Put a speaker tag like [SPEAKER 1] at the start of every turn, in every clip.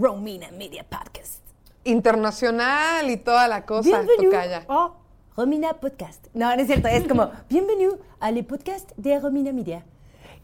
[SPEAKER 1] Romina Media Podcast.
[SPEAKER 2] Internacional y toda la cosa,
[SPEAKER 1] Bienvenue
[SPEAKER 2] tocaya.
[SPEAKER 1] a Romina Podcast. No, no es cierto, es como bienvenue al podcast de Romina Media.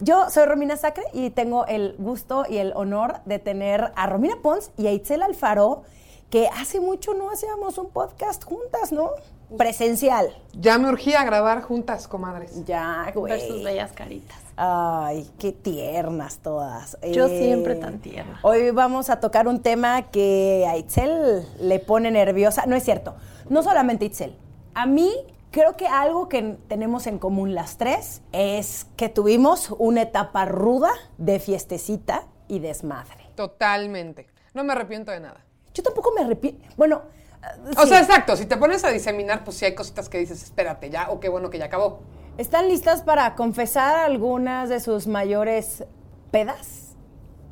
[SPEAKER 1] Yo soy Romina Sacre y tengo el gusto y el honor de tener a Romina Pons y a Itzel Alfaro, que hace mucho no hacíamos un podcast juntas, ¿no? Presencial.
[SPEAKER 2] Ya me urgía grabar juntas, comadres.
[SPEAKER 1] Ya, güey.
[SPEAKER 3] Ver sus bellas caritas.
[SPEAKER 1] Ay, qué tiernas todas.
[SPEAKER 3] Yo
[SPEAKER 1] Eh,
[SPEAKER 3] siempre tan tierna.
[SPEAKER 1] Hoy vamos a tocar un tema que a Itzel le pone nerviosa. No es cierto, no solamente Itzel. A mí creo que algo que tenemos en común las tres es que tuvimos una etapa ruda de fiestecita y desmadre.
[SPEAKER 2] Totalmente. No me arrepiento de nada.
[SPEAKER 1] Yo tampoco me arrepiento. Bueno, eh,
[SPEAKER 2] O
[SPEAKER 1] sí.
[SPEAKER 2] sea, exacto, si te pones a diseminar, pues sí hay cositas que dices, espérate ya, o qué bueno que ya acabó.
[SPEAKER 1] ¿Están listas para confesar algunas de sus mayores pedas?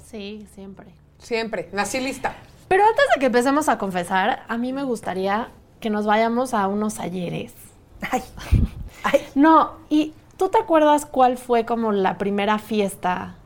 [SPEAKER 3] Sí, siempre.
[SPEAKER 2] Siempre, nací lista.
[SPEAKER 3] Pero antes de que empecemos a confesar, a mí me gustaría que nos vayamos a unos ayeres.
[SPEAKER 1] Ay, ay,
[SPEAKER 3] No, y ¿tú te acuerdas cuál fue como la primera fiesta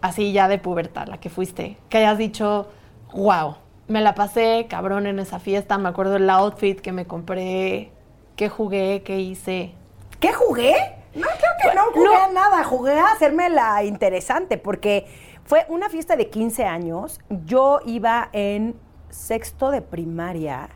[SPEAKER 3] así ya de pubertad, la que fuiste? Que hayas dicho, wow, me la pasé cabrón en esa fiesta, me acuerdo el outfit que me compré, qué jugué, qué hice.
[SPEAKER 1] ¿Qué jugué? No, creo que no jugué a nada. Jugué a hacerme la interesante porque fue una fiesta de 15 años. Yo iba en sexto de primaria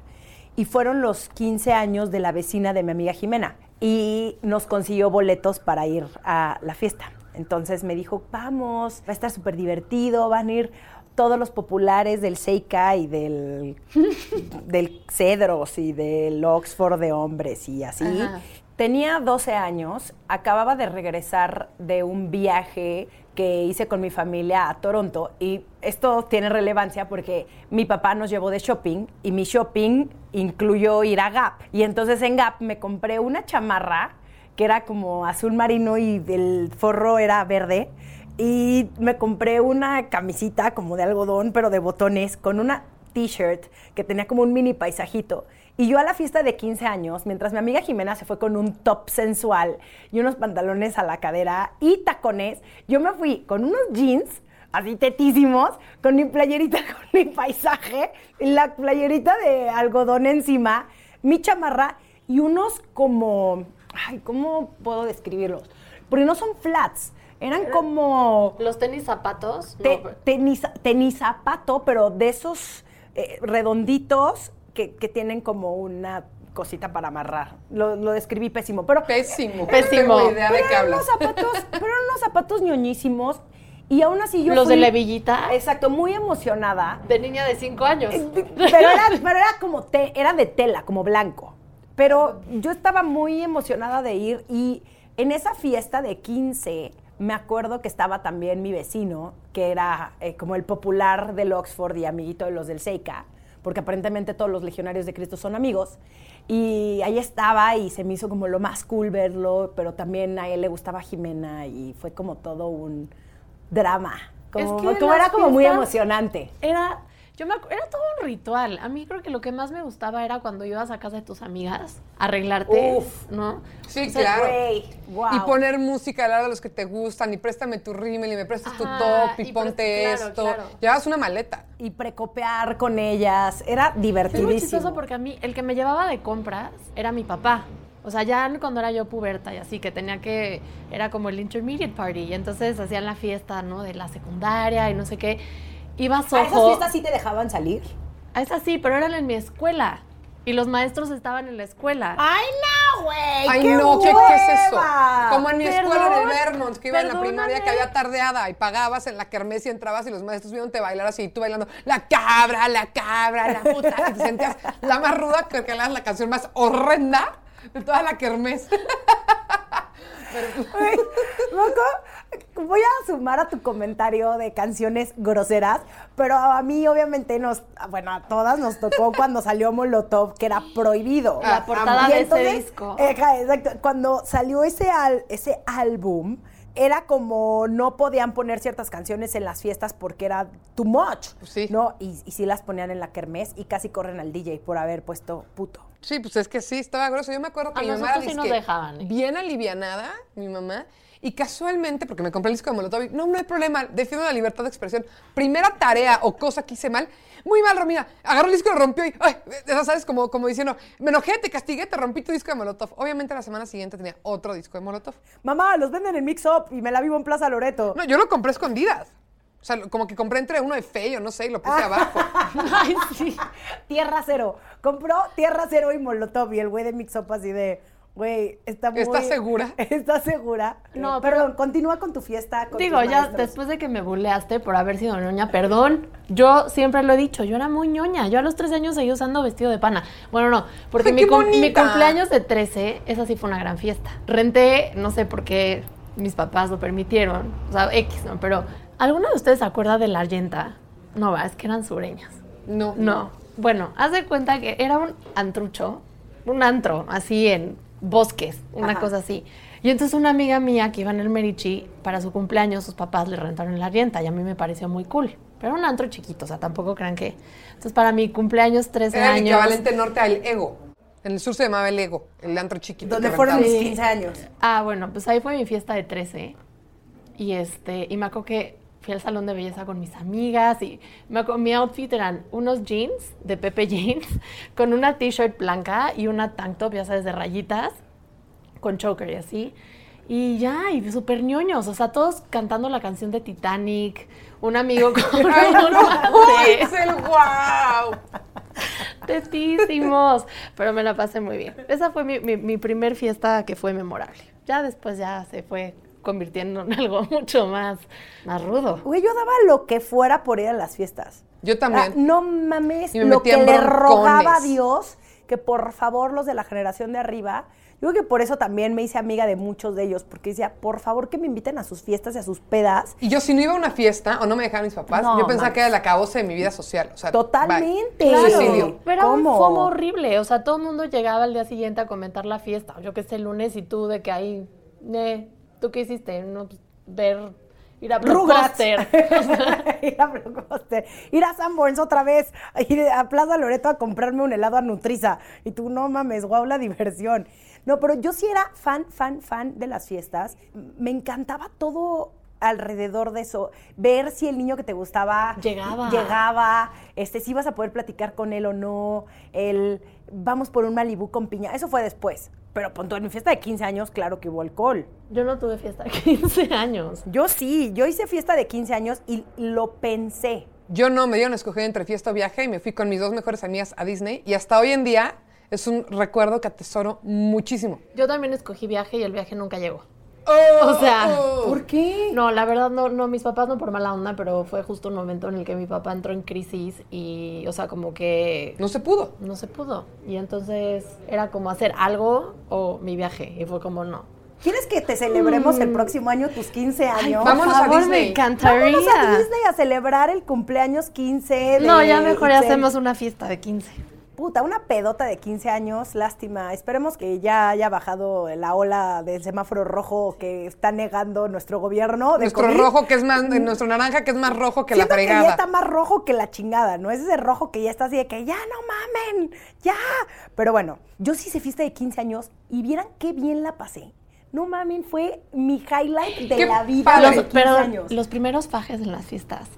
[SPEAKER 1] y fueron los 15 años de la vecina de mi amiga Jimena y nos consiguió boletos para ir a la fiesta. Entonces me dijo, vamos, va a estar súper divertido, van a ir todos los populares del Seika y del, del Cedros y del Oxford de hombres y así.
[SPEAKER 3] Ajá.
[SPEAKER 1] Tenía 12 años, acababa de regresar de un viaje que hice con mi familia a Toronto y esto tiene relevancia porque mi papá nos llevó de shopping y mi shopping incluyó ir a Gap. Y entonces en Gap me compré una chamarra que era como azul marino y el forro era verde. Y me compré una camisita como de algodón, pero de botones, con una t-shirt que tenía como un mini paisajito. Y yo a la fiesta de 15 años, mientras mi amiga Jimena se fue con un top sensual y unos pantalones a la cadera y tacones, yo me fui con unos jeans así tetísimos, con mi playerita, con mi paisaje, la playerita de algodón encima, mi chamarra y unos como, ay, ¿cómo puedo describirlos? Porque no son flats, eran como
[SPEAKER 3] Los tenis zapatos.
[SPEAKER 1] te-
[SPEAKER 3] no,
[SPEAKER 1] tenis, tenis zapato, pero de esos eh, redonditos que, que tienen como una cosita para amarrar. Lo, lo describí pésimo, pero...
[SPEAKER 2] Pésimo.
[SPEAKER 3] Pésimo.
[SPEAKER 2] No tengo idea de
[SPEAKER 1] pero
[SPEAKER 2] qué
[SPEAKER 1] eran
[SPEAKER 2] hablas.
[SPEAKER 1] unos zapatos, pero eran unos zapatos ñoñísimos y aún así yo
[SPEAKER 3] Los de la hebillita.
[SPEAKER 1] Exacto, muy emocionada.
[SPEAKER 3] de niña de 5 años.
[SPEAKER 1] Pero era, pero era como te, era de tela, como blanco. Pero yo estaba muy emocionada de ir y en esa fiesta de 15 me acuerdo que estaba también mi vecino, que era eh, como el popular del Oxford y amiguito de los del Seika, porque aparentemente todos los legionarios de Cristo son amigos. Y ahí estaba y se me hizo como lo más cool verlo, pero también a él le gustaba Jimena y fue como todo un drama. Como,
[SPEAKER 3] Es que
[SPEAKER 1] como era como muy emocionante.
[SPEAKER 3] Era, yo me era todo un ritual. A mí creo que lo que más me gustaba era cuando ibas a casa de tus amigas arreglarte,
[SPEAKER 1] Uf.
[SPEAKER 3] ¿no?
[SPEAKER 2] Sí,
[SPEAKER 3] O sea,
[SPEAKER 2] claro. Y poner música al lado de los que te gustan, y préstame tu rímel, y me prestas tu top, y,
[SPEAKER 3] y
[SPEAKER 2] ponte
[SPEAKER 3] claro,
[SPEAKER 2] esto.
[SPEAKER 3] claro.
[SPEAKER 2] Llevas una maleta.
[SPEAKER 1] y precopear con ellas. Era
[SPEAKER 3] Es muy
[SPEAKER 1] divertidísimo.
[SPEAKER 3] chistoso porque a mí, el que me llevaba de compras era mi papá. O sea, ya cuando era yo puberta y así, que tenía que, era como el intermediate party, y entonces hacían la fiesta, ¿no? De la secundaria y no sé qué. Iba a
[SPEAKER 1] ¿A esas fiestas sí te dejaban salir?
[SPEAKER 3] A esas sí, pero eran en mi escuela. Y los maestros estaban en la escuela.
[SPEAKER 1] ¡Ay, no, güey!
[SPEAKER 2] Ay,
[SPEAKER 1] qué
[SPEAKER 2] no, ¿qué, qué es eso?
[SPEAKER 1] hueva!
[SPEAKER 2] Como en mi escuela en el Vermont, que iba en la primaria, que había tardeada y pagabas en la kermés y entrabas y los maestros vieron te bailar así, y tú bailando, la cabra, la cabra, la puta, y te sentías la más ruda que que la canción más horrenda de toda la kermés.
[SPEAKER 1] Güey, loco, voy a sumar a tu comentario de canciones groseras, pero a mí obviamente nos, bueno, a todas nos tocó cuando salió Molotov, que era prohibido.
[SPEAKER 3] La portada
[SPEAKER 1] Y
[SPEAKER 3] de
[SPEAKER 1] entonces,
[SPEAKER 3] ese disco.
[SPEAKER 1] Exacto. Cuando salió ese, al- ese álbum, era como no podían poner ciertas canciones en las fiestas porque era too much,
[SPEAKER 2] Sí.
[SPEAKER 1] ¿no? Y, y sí las ponían en la kermés y casi corren al DJ por haber puesto puto.
[SPEAKER 2] Sí, pues es que sí, estaba grosso. Yo me acuerdo que
[SPEAKER 3] A
[SPEAKER 2] mi mamá
[SPEAKER 3] sí nos dejaban, ¿eh?
[SPEAKER 2] bien alivianada, mi mamá, y casualmente, porque me compré el disco de Molotov, no, no hay problema, defiendo la libertad de expresión. Primera tarea o cosa que hice mal, muy mal, Romina, agarró el disco y lo rompió y, ay, ya sabes, como, como diciendo, me enojé, te castigué, te rompí tu disco de Molotov. Obviamente la semana siguiente tenía otro disco de Molotov.
[SPEAKER 1] Mamá, los venden en Mix Up y me la vivo en Plaza Loreto.
[SPEAKER 2] No, yo lo compré a escondidas. O sea, como que compré entre uno de feo, no sé, y lo puse abajo.
[SPEAKER 1] Ay, sí. Tierra cero. Compró Tierra cero y Molotov y el güey de Mix Up así de, güey, está muy...
[SPEAKER 2] ¿Estás segura?
[SPEAKER 1] ¿Estás segura?
[SPEAKER 3] No,
[SPEAKER 1] Perdón, continúa con tu fiesta. con
[SPEAKER 3] Digo,
[SPEAKER 1] tus
[SPEAKER 3] ya
[SPEAKER 1] maestros.
[SPEAKER 3] después de que me buleaste por haber sido ñoña, perdón, yo siempre lo he dicho, yo era muy ñoña. Yo a los 13 años seguí usando vestido de pana. Bueno, no, porque
[SPEAKER 2] Ay,
[SPEAKER 3] mi, cumpleaños de 13, esa sí fue una gran fiesta. Renté, no sé por qué mis papás lo permitieron, o sea, X, ¿no? Pero, ¿alguno de ustedes se acuerda de la Argenta? No, va, es que eran sureñas.
[SPEAKER 2] No.
[SPEAKER 3] No. Bueno, haz de cuenta que era un antrucho, un antro, así en bosques, una
[SPEAKER 1] Ajá.
[SPEAKER 3] cosa así. Y entonces una amiga mía que iba en el Merichi, para su cumpleaños, sus papás le rentaron la rienta y a mí me pareció muy cool. Pero era un antro chiquito, o sea, tampoco crean que... Entonces para mi cumpleaños, 13
[SPEAKER 2] Era el
[SPEAKER 3] años...
[SPEAKER 2] equivalente norte al Ego. En el sur se llamaba el Ego, el antro chiquito.
[SPEAKER 1] Donde
[SPEAKER 2] que
[SPEAKER 1] fueron mis
[SPEAKER 2] rentabas.
[SPEAKER 1] 15 años.
[SPEAKER 3] Ah, bueno, pues ahí fue mi fiesta de 13. Y este, y me acuerdo que fui al salón de belleza con mis amigas y me mi outfit eran unos jeans de Pepe Jeans con una t-shirt blanca y una tank top, ya sabes, de rayitas con choker y así. Y ya, y súper ñoños, o sea, todos cantando la canción de Titanic, un amigo con
[SPEAKER 2] ¡Ay, no! ¡Es el guau!
[SPEAKER 3] Tetísimos. Pero me la pasé muy bien. Esa fue mi, mi- mi primer fiesta que fue memorable. Ya después ya se fue convirtiendo en algo mucho más, más rudo.
[SPEAKER 1] Güey, yo daba lo que fuera por ir a las fiestas.
[SPEAKER 2] Yo también.
[SPEAKER 1] Ah, no mames,
[SPEAKER 2] me
[SPEAKER 1] lo que le rogaba a Dios que por favor los de la generación de arriba, yo creo que por eso también me hice amiga de muchos de ellos, porque decía, por favor que me inviten a sus fiestas y a sus pedas.
[SPEAKER 2] Y yo si no iba a una fiesta o no me dejaban mis papás,
[SPEAKER 1] No,
[SPEAKER 2] yo pensaba
[SPEAKER 1] mames.
[SPEAKER 2] que era el acabose de mi vida social. O sea,
[SPEAKER 1] Totalmente. Claro.
[SPEAKER 2] Suicidio.
[SPEAKER 3] Pero era un horrible. O sea, todo el mundo llegaba al día siguiente a comentar la fiesta. Yo que sé, el lunes y tú de que ahí, eh, ¿tú qué hiciste? No, pues, ver, ir a. Blockbuster.
[SPEAKER 1] ir a Blockbuster. Ir a Sanborns otra vez. Ir a Plaza Loreto a comprarme un helado a Nutriza. Y tú, no mames, guau, la diversión. No, pero yo sí era fan, fan, fan de las fiestas. Me encantaba todo alrededor de eso. Ver si el niño que te gustaba
[SPEAKER 3] Llegaba.
[SPEAKER 1] llegaba, este, si ibas a poder platicar con él o no, el vamos por un Malibú con piña. Eso fue después. Pero punto, en mi fiesta de 15 años, claro que hubo alcohol.
[SPEAKER 3] Yo no tuve fiesta de 15 años.
[SPEAKER 1] Yo sí, yo hice fiesta de 15 años y lo pensé.
[SPEAKER 2] Yo no, me dieron a escoger entre fiesta o viaje y me fui con mis dos mejores amigas a Disney y hasta hoy en día es un recuerdo que atesoro muchísimo.
[SPEAKER 3] Yo también escogí viaje y el viaje nunca llegó.
[SPEAKER 2] Oh,
[SPEAKER 3] O sea,
[SPEAKER 1] ¿Por qué?
[SPEAKER 3] No, la verdad no, no, mis papás no por mala onda, pero fue justo un momento en el que mi papá entró en crisis y, o sea, como que
[SPEAKER 2] No se pudo.
[SPEAKER 3] no se pudo. Y entonces era como hacer algo o mi viaje. Y fue como no.
[SPEAKER 1] ¿Quieres que te celebremos el próximo año tus 15 años?
[SPEAKER 2] vámonos a Disney.
[SPEAKER 3] me encantaría.
[SPEAKER 1] Vámonos a Disney a celebrar el cumpleaños 15 de
[SPEAKER 3] No, ya mejor ya hacemos una fiesta de 15.
[SPEAKER 1] Puta, una pedota de 15 años, lástima. Esperemos que ya haya bajado la ola del semáforo rojo que está negando nuestro gobierno. de
[SPEAKER 2] Nuestro
[SPEAKER 1] COVID.
[SPEAKER 2] rojo que es más, nuestro naranja que es más rojo que
[SPEAKER 1] Siento
[SPEAKER 2] la
[SPEAKER 1] que ya
[SPEAKER 2] fregada.
[SPEAKER 1] está más rojo que la chingada, ¿no? Es ese rojo que ya está así de que ya no mamen, ya. Pero bueno, yo sí hice fiesta de 15 años y vieran qué bien la pasé. No mamen, fue mi highlight de
[SPEAKER 2] Qué
[SPEAKER 1] la vida
[SPEAKER 2] padre.
[SPEAKER 1] de
[SPEAKER 3] Los,
[SPEAKER 1] 15
[SPEAKER 3] pero
[SPEAKER 1] años.
[SPEAKER 3] los primeros fajes en las fiestas.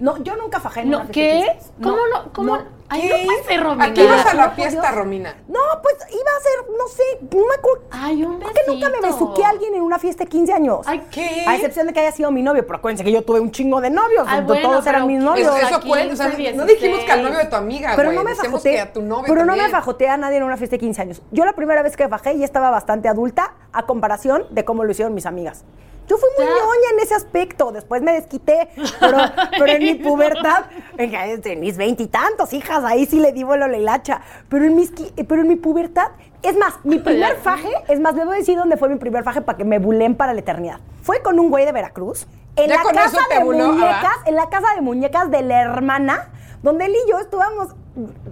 [SPEAKER 1] No, yo nunca fajé en una
[SPEAKER 3] No,
[SPEAKER 1] fiesta de
[SPEAKER 3] ¿Qué?
[SPEAKER 1] 15.
[SPEAKER 3] ¿Cómo no? ¿Cómo?
[SPEAKER 1] no.
[SPEAKER 3] Ay,
[SPEAKER 2] ¿Qué?
[SPEAKER 3] no puede ser, Romina.
[SPEAKER 2] Aquí vas a la fiesta,
[SPEAKER 1] Dios.
[SPEAKER 2] Romina.
[SPEAKER 1] No, pues iba a ser, no sé, no me acuerdo.
[SPEAKER 3] Ay, un
[SPEAKER 1] ¿Por qué nunca me
[SPEAKER 3] besito.
[SPEAKER 1] besuqué a alguien en una fiesta de 15 años?
[SPEAKER 3] Ay,
[SPEAKER 2] ¿Qué?
[SPEAKER 1] A excepción de que haya sido mi novio, pero acuérdense que yo tuve un chingo de novios,
[SPEAKER 3] Ay, bueno,
[SPEAKER 1] todos eran mis novios.
[SPEAKER 2] Eso, eso
[SPEAKER 3] 15,
[SPEAKER 2] cuenta, o sea, no
[SPEAKER 3] 16.
[SPEAKER 2] dijimos que al novio de tu amiga,
[SPEAKER 1] Pero no me fajoteé.
[SPEAKER 2] que a tu novio
[SPEAKER 1] pero no me fajoteé a nadie en una fiesta de 15 años. Yo la primera vez que bajé ya estaba bastante adulta a comparación de cómo lo hicieron mis amigas. Yo fui muy ñoña en ese aspecto. Después me desquité, pero, pero en mi pubertad, en mis veintitantos hijas, ahí sí le di vuelo a la hilacha. Pero en, mis, qui- pero en mi pubertad Es más, mi primer faje, es más, a decir dónde fue mi primer faje para que me bulen para la eternidad. Fue con un güey de Veracruz, en
[SPEAKER 2] Ya
[SPEAKER 1] la casa de
[SPEAKER 2] buló,
[SPEAKER 1] muñecas,
[SPEAKER 2] ah,
[SPEAKER 1] en la casa de muñecas de la hermana, donde él y yo estuvamos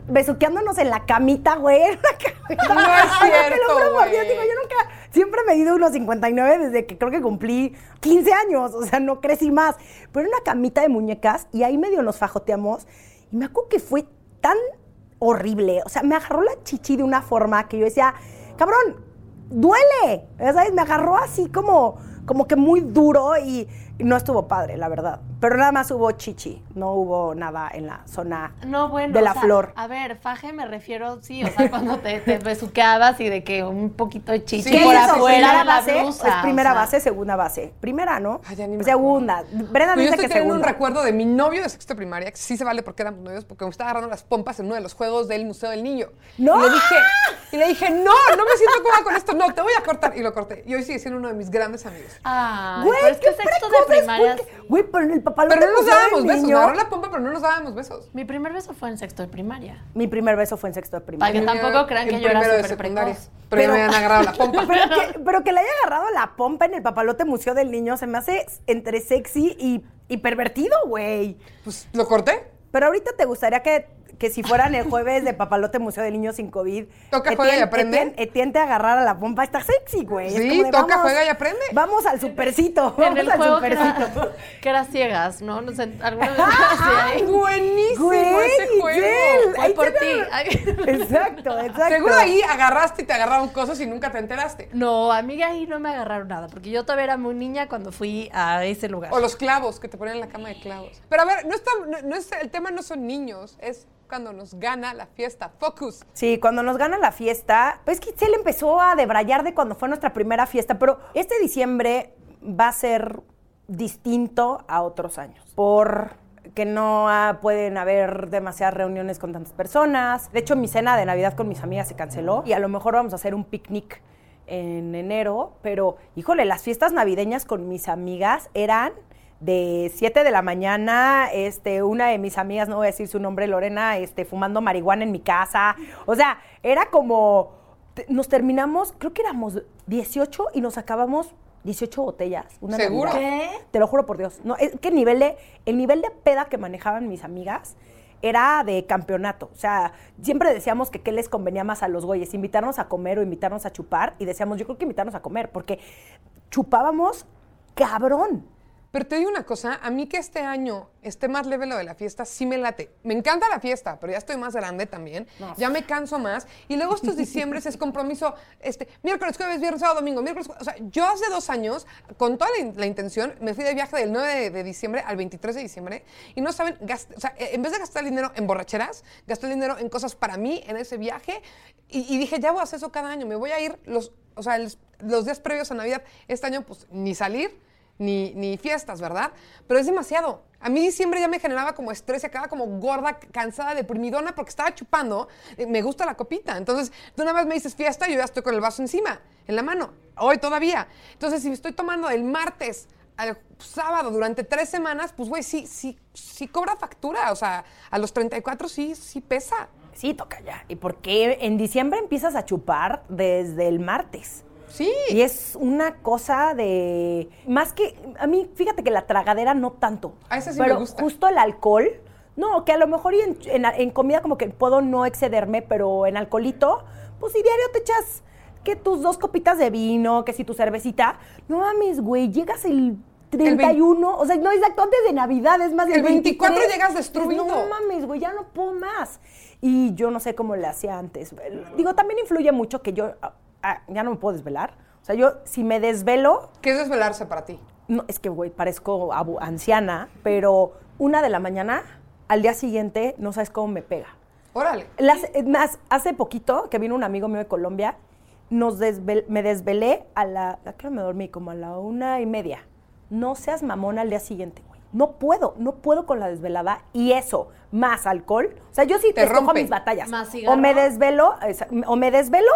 [SPEAKER 1] besuqueándonos en la camita, güey. en la camita.
[SPEAKER 2] No es
[SPEAKER 1] Ay, te
[SPEAKER 2] cierto,
[SPEAKER 1] lo juro por Dios, digo, yo nunca, siempre he medido unos 59 desde que creo que cumplí 15 años, o sea, no crecí más. Pero era una camita de muñecas y ahí medio nos fajoteamos. Y me acuerdo que fue tan horrible, o sea, me agarró la chichi de una forma que yo decía, cabrón, duele, ¿sabes? Me agarró así como, como que muy duro y no estuvo padre, la verdad. Pero nada más hubo chichi, no hubo nada en la zona
[SPEAKER 3] No, bueno.
[SPEAKER 1] de la
[SPEAKER 3] o sea,
[SPEAKER 1] flor.
[SPEAKER 3] A ver, faje me refiero, sí, o sea, cuando te, te besuqueabas y de que un poquito de chichi
[SPEAKER 2] Sí,
[SPEAKER 1] ¿Qué
[SPEAKER 3] por
[SPEAKER 1] eso?
[SPEAKER 3] afuera
[SPEAKER 1] ¿Primera
[SPEAKER 3] de la
[SPEAKER 1] base?
[SPEAKER 3] blusa.
[SPEAKER 1] Es primera
[SPEAKER 3] o sea.
[SPEAKER 1] base, segunda base. Primera, ¿no?
[SPEAKER 2] Ay, ya ni me
[SPEAKER 1] segunda. Brenda
[SPEAKER 2] Pues yo
[SPEAKER 1] dice
[SPEAKER 2] estoy
[SPEAKER 1] que
[SPEAKER 2] teniendo un
[SPEAKER 1] segunda.
[SPEAKER 2] recuerdo de mi novio de sexto primaria, que sí se vale porque éramos novios, porque me estaba agarrando las pompas en uno de los juegos del Museo del Niño.
[SPEAKER 1] ¡No!
[SPEAKER 2] Y le dije, y le dije, no, no me siento cómoda con esto, no, te voy a cortar. Y lo corté. Y hoy sigue siendo uno de mis grandes amigos.
[SPEAKER 3] Ay,
[SPEAKER 1] Güey,
[SPEAKER 3] pero es
[SPEAKER 1] qué
[SPEAKER 3] que sexto de primaria.
[SPEAKER 1] Güey, pero en el papá
[SPEAKER 2] Pero no nos dábamos besos, me agarró la pompa, pero no nos dábamos besos.
[SPEAKER 3] Mi primer beso fue en sexto de primaria.
[SPEAKER 1] Mi primer beso fue en sexto de
[SPEAKER 3] Para
[SPEAKER 1] primaria.
[SPEAKER 3] que tampoco crean que yo era súper
[SPEAKER 2] secundaria.
[SPEAKER 3] precoz.
[SPEAKER 2] Pero,
[SPEAKER 1] Pero-
[SPEAKER 2] me habían agarrado la pompa.
[SPEAKER 1] Pero que, pero que le haya agarrado la pompa en el papalote museo del niño se me hace entre sexy y, y pervertido, güey.
[SPEAKER 2] Pues lo corté.
[SPEAKER 1] Pero ahorita te gustaría que, que si fueran el jueves de papalote museo del niño sin COVID.
[SPEAKER 2] Toca, juega y aprende.
[SPEAKER 1] Etienne, Etienne te agarrara la pompa. Está sexy, güey.
[SPEAKER 2] Sí,
[SPEAKER 1] de,
[SPEAKER 2] toca,
[SPEAKER 1] vamos-
[SPEAKER 2] juega y aprende.
[SPEAKER 1] Vamos al supercito.
[SPEAKER 3] En
[SPEAKER 1] Vamos
[SPEAKER 3] el
[SPEAKER 1] al
[SPEAKER 3] juego que
[SPEAKER 1] supercito.
[SPEAKER 3] era, que era ciegas, ¿no? no sé, alguna vez hacía
[SPEAKER 2] ¡Ay,
[SPEAKER 3] ahí.
[SPEAKER 2] buenísimo
[SPEAKER 1] Güey,
[SPEAKER 2] ese juego!
[SPEAKER 1] Ahí
[SPEAKER 3] por ti.
[SPEAKER 1] Exacto, exacto.
[SPEAKER 2] Seguro ahí agarraste y te agarraron cosas y nunca te enteraste.
[SPEAKER 3] No, a mí ahí no me agarraron nada, porque yo todavía era muy niña cuando fui a ese lugar.
[SPEAKER 2] O los clavos, que te ponen en la cama de clavos. Pero a ver, no está, no, no es, el tema no son niños, es cuando nos gana la fiesta. Focus.
[SPEAKER 1] Sí, cuando nos gana la fiesta, pues que Giselle empezó a debrayar de cuando fue nuestra primera fiesta, pero este diciembre va a ser distinto a otros años. Por que no pueden haber demasiadas reuniones con tantas personas. De hecho, mi cena de Navidad con mis amigas se canceló y a lo mejor vamos a hacer un picnic en enero, pero híjole, las fiestas navideñas con mis amigas eran de 7 de la mañana, este, una de mis amigas, no voy a decir su nombre, Lorena, este, fumando marihuana en mi casa. O sea, era como, nos terminamos, creo que éramos 18 y nos acabamos 18 botellas. Una
[SPEAKER 2] ¿Seguro?
[SPEAKER 1] Navidad. Te lo juro por Dios. No, es que el nivel de, el nivel de peda que manejaban mis amigas era de campeonato. O sea, siempre decíamos que qué les convenía más a los güeyes, invitarnos a comer o invitarnos a chupar. Y decíamos, yo creo que invitarnos a comer, porque chupábamos cabrón.
[SPEAKER 2] Pero te digo una cosa, a mí que este año esté más leve lo de la fiesta, sí me late. Me encanta la fiesta, pero ya estoy más grande también. Ya me canso más. Y luego estos diciembres es compromiso, este, miércoles, jueves, viernes, sábado, domingo, miércoles, o sea, yo hace dos años, con toda la, in- la intención, me fui de viaje del 9 de, de diciembre al 23 de diciembre. Y no saben, gast- o sea, eh, en vez de gastar el dinero en borracheras, gasté el dinero en cosas para mí, en ese viaje. Y, y dije, ya voy a hacer eso cada año. Me voy a ir los, o sea, los días previos a Navidad. Este año, pues, ni salir ni, ni fiestas, ¿verdad? Pero es demasiado. A mí diciembre ya me generaba como estrés y acababa como gorda, cansada, deprimidona porque estaba chupando. Eh, Me gusta la copita. Entonces, tú una vez me dices fiesta y yo ya estoy con el vaso encima, en la mano. Hoy todavía. Entonces, si me estoy tomando el martes al sábado durante tres semanas, pues, güey, sí, sí, sí cobra factura. O sea, a los 34 sí, sí pesa.
[SPEAKER 1] Sí, toca ya. ¿Y por qué en diciembre empiezas a chupar desde el martes?
[SPEAKER 2] Sí.
[SPEAKER 1] Y es una cosa de. Más que. A mí, fíjate que la tragadera no tanto.
[SPEAKER 2] A esa sí me
[SPEAKER 1] pero
[SPEAKER 2] gusta.
[SPEAKER 1] justo el alcohol. No, que a lo mejor y en, en- en comida como que puedo no excederme, pero en alcoholito, pues si diario te echas que tus dos copitas de vino, que si tu cervecita. No mames, güey, llegas el 31, o sea, no exacto, antes de Navidad, es más
[SPEAKER 2] El 24
[SPEAKER 1] 23,
[SPEAKER 2] llegas destruido.
[SPEAKER 1] No mames, güey, ya no puedo más. Y yo no sé cómo le hacía antes. Digo, también influye mucho que yo ah, ya no me puedo desvelar. O sea, yo si me desvelo,
[SPEAKER 2] ¿Qué es desvelarse para ti?
[SPEAKER 1] no, es que, güey, parezco abu- anciana, pero una de la mañana, al día siguiente, no sabes cómo me pega.
[SPEAKER 2] Órale.
[SPEAKER 1] Las- es más, hace poquito que vino un amigo mío de Colombia, nos desvel- me desvelé a la. ¿A qué hora me dormí? Como a la una y media. No seas mamón al día siguiente, güey. No puedo, no puedo con la desvelada. Y eso, más alcohol. O sea, yo sí
[SPEAKER 2] Te
[SPEAKER 1] escojo
[SPEAKER 2] rompe.
[SPEAKER 1] mis batallas.
[SPEAKER 3] Más
[SPEAKER 1] o me desvelo, o me desvelo.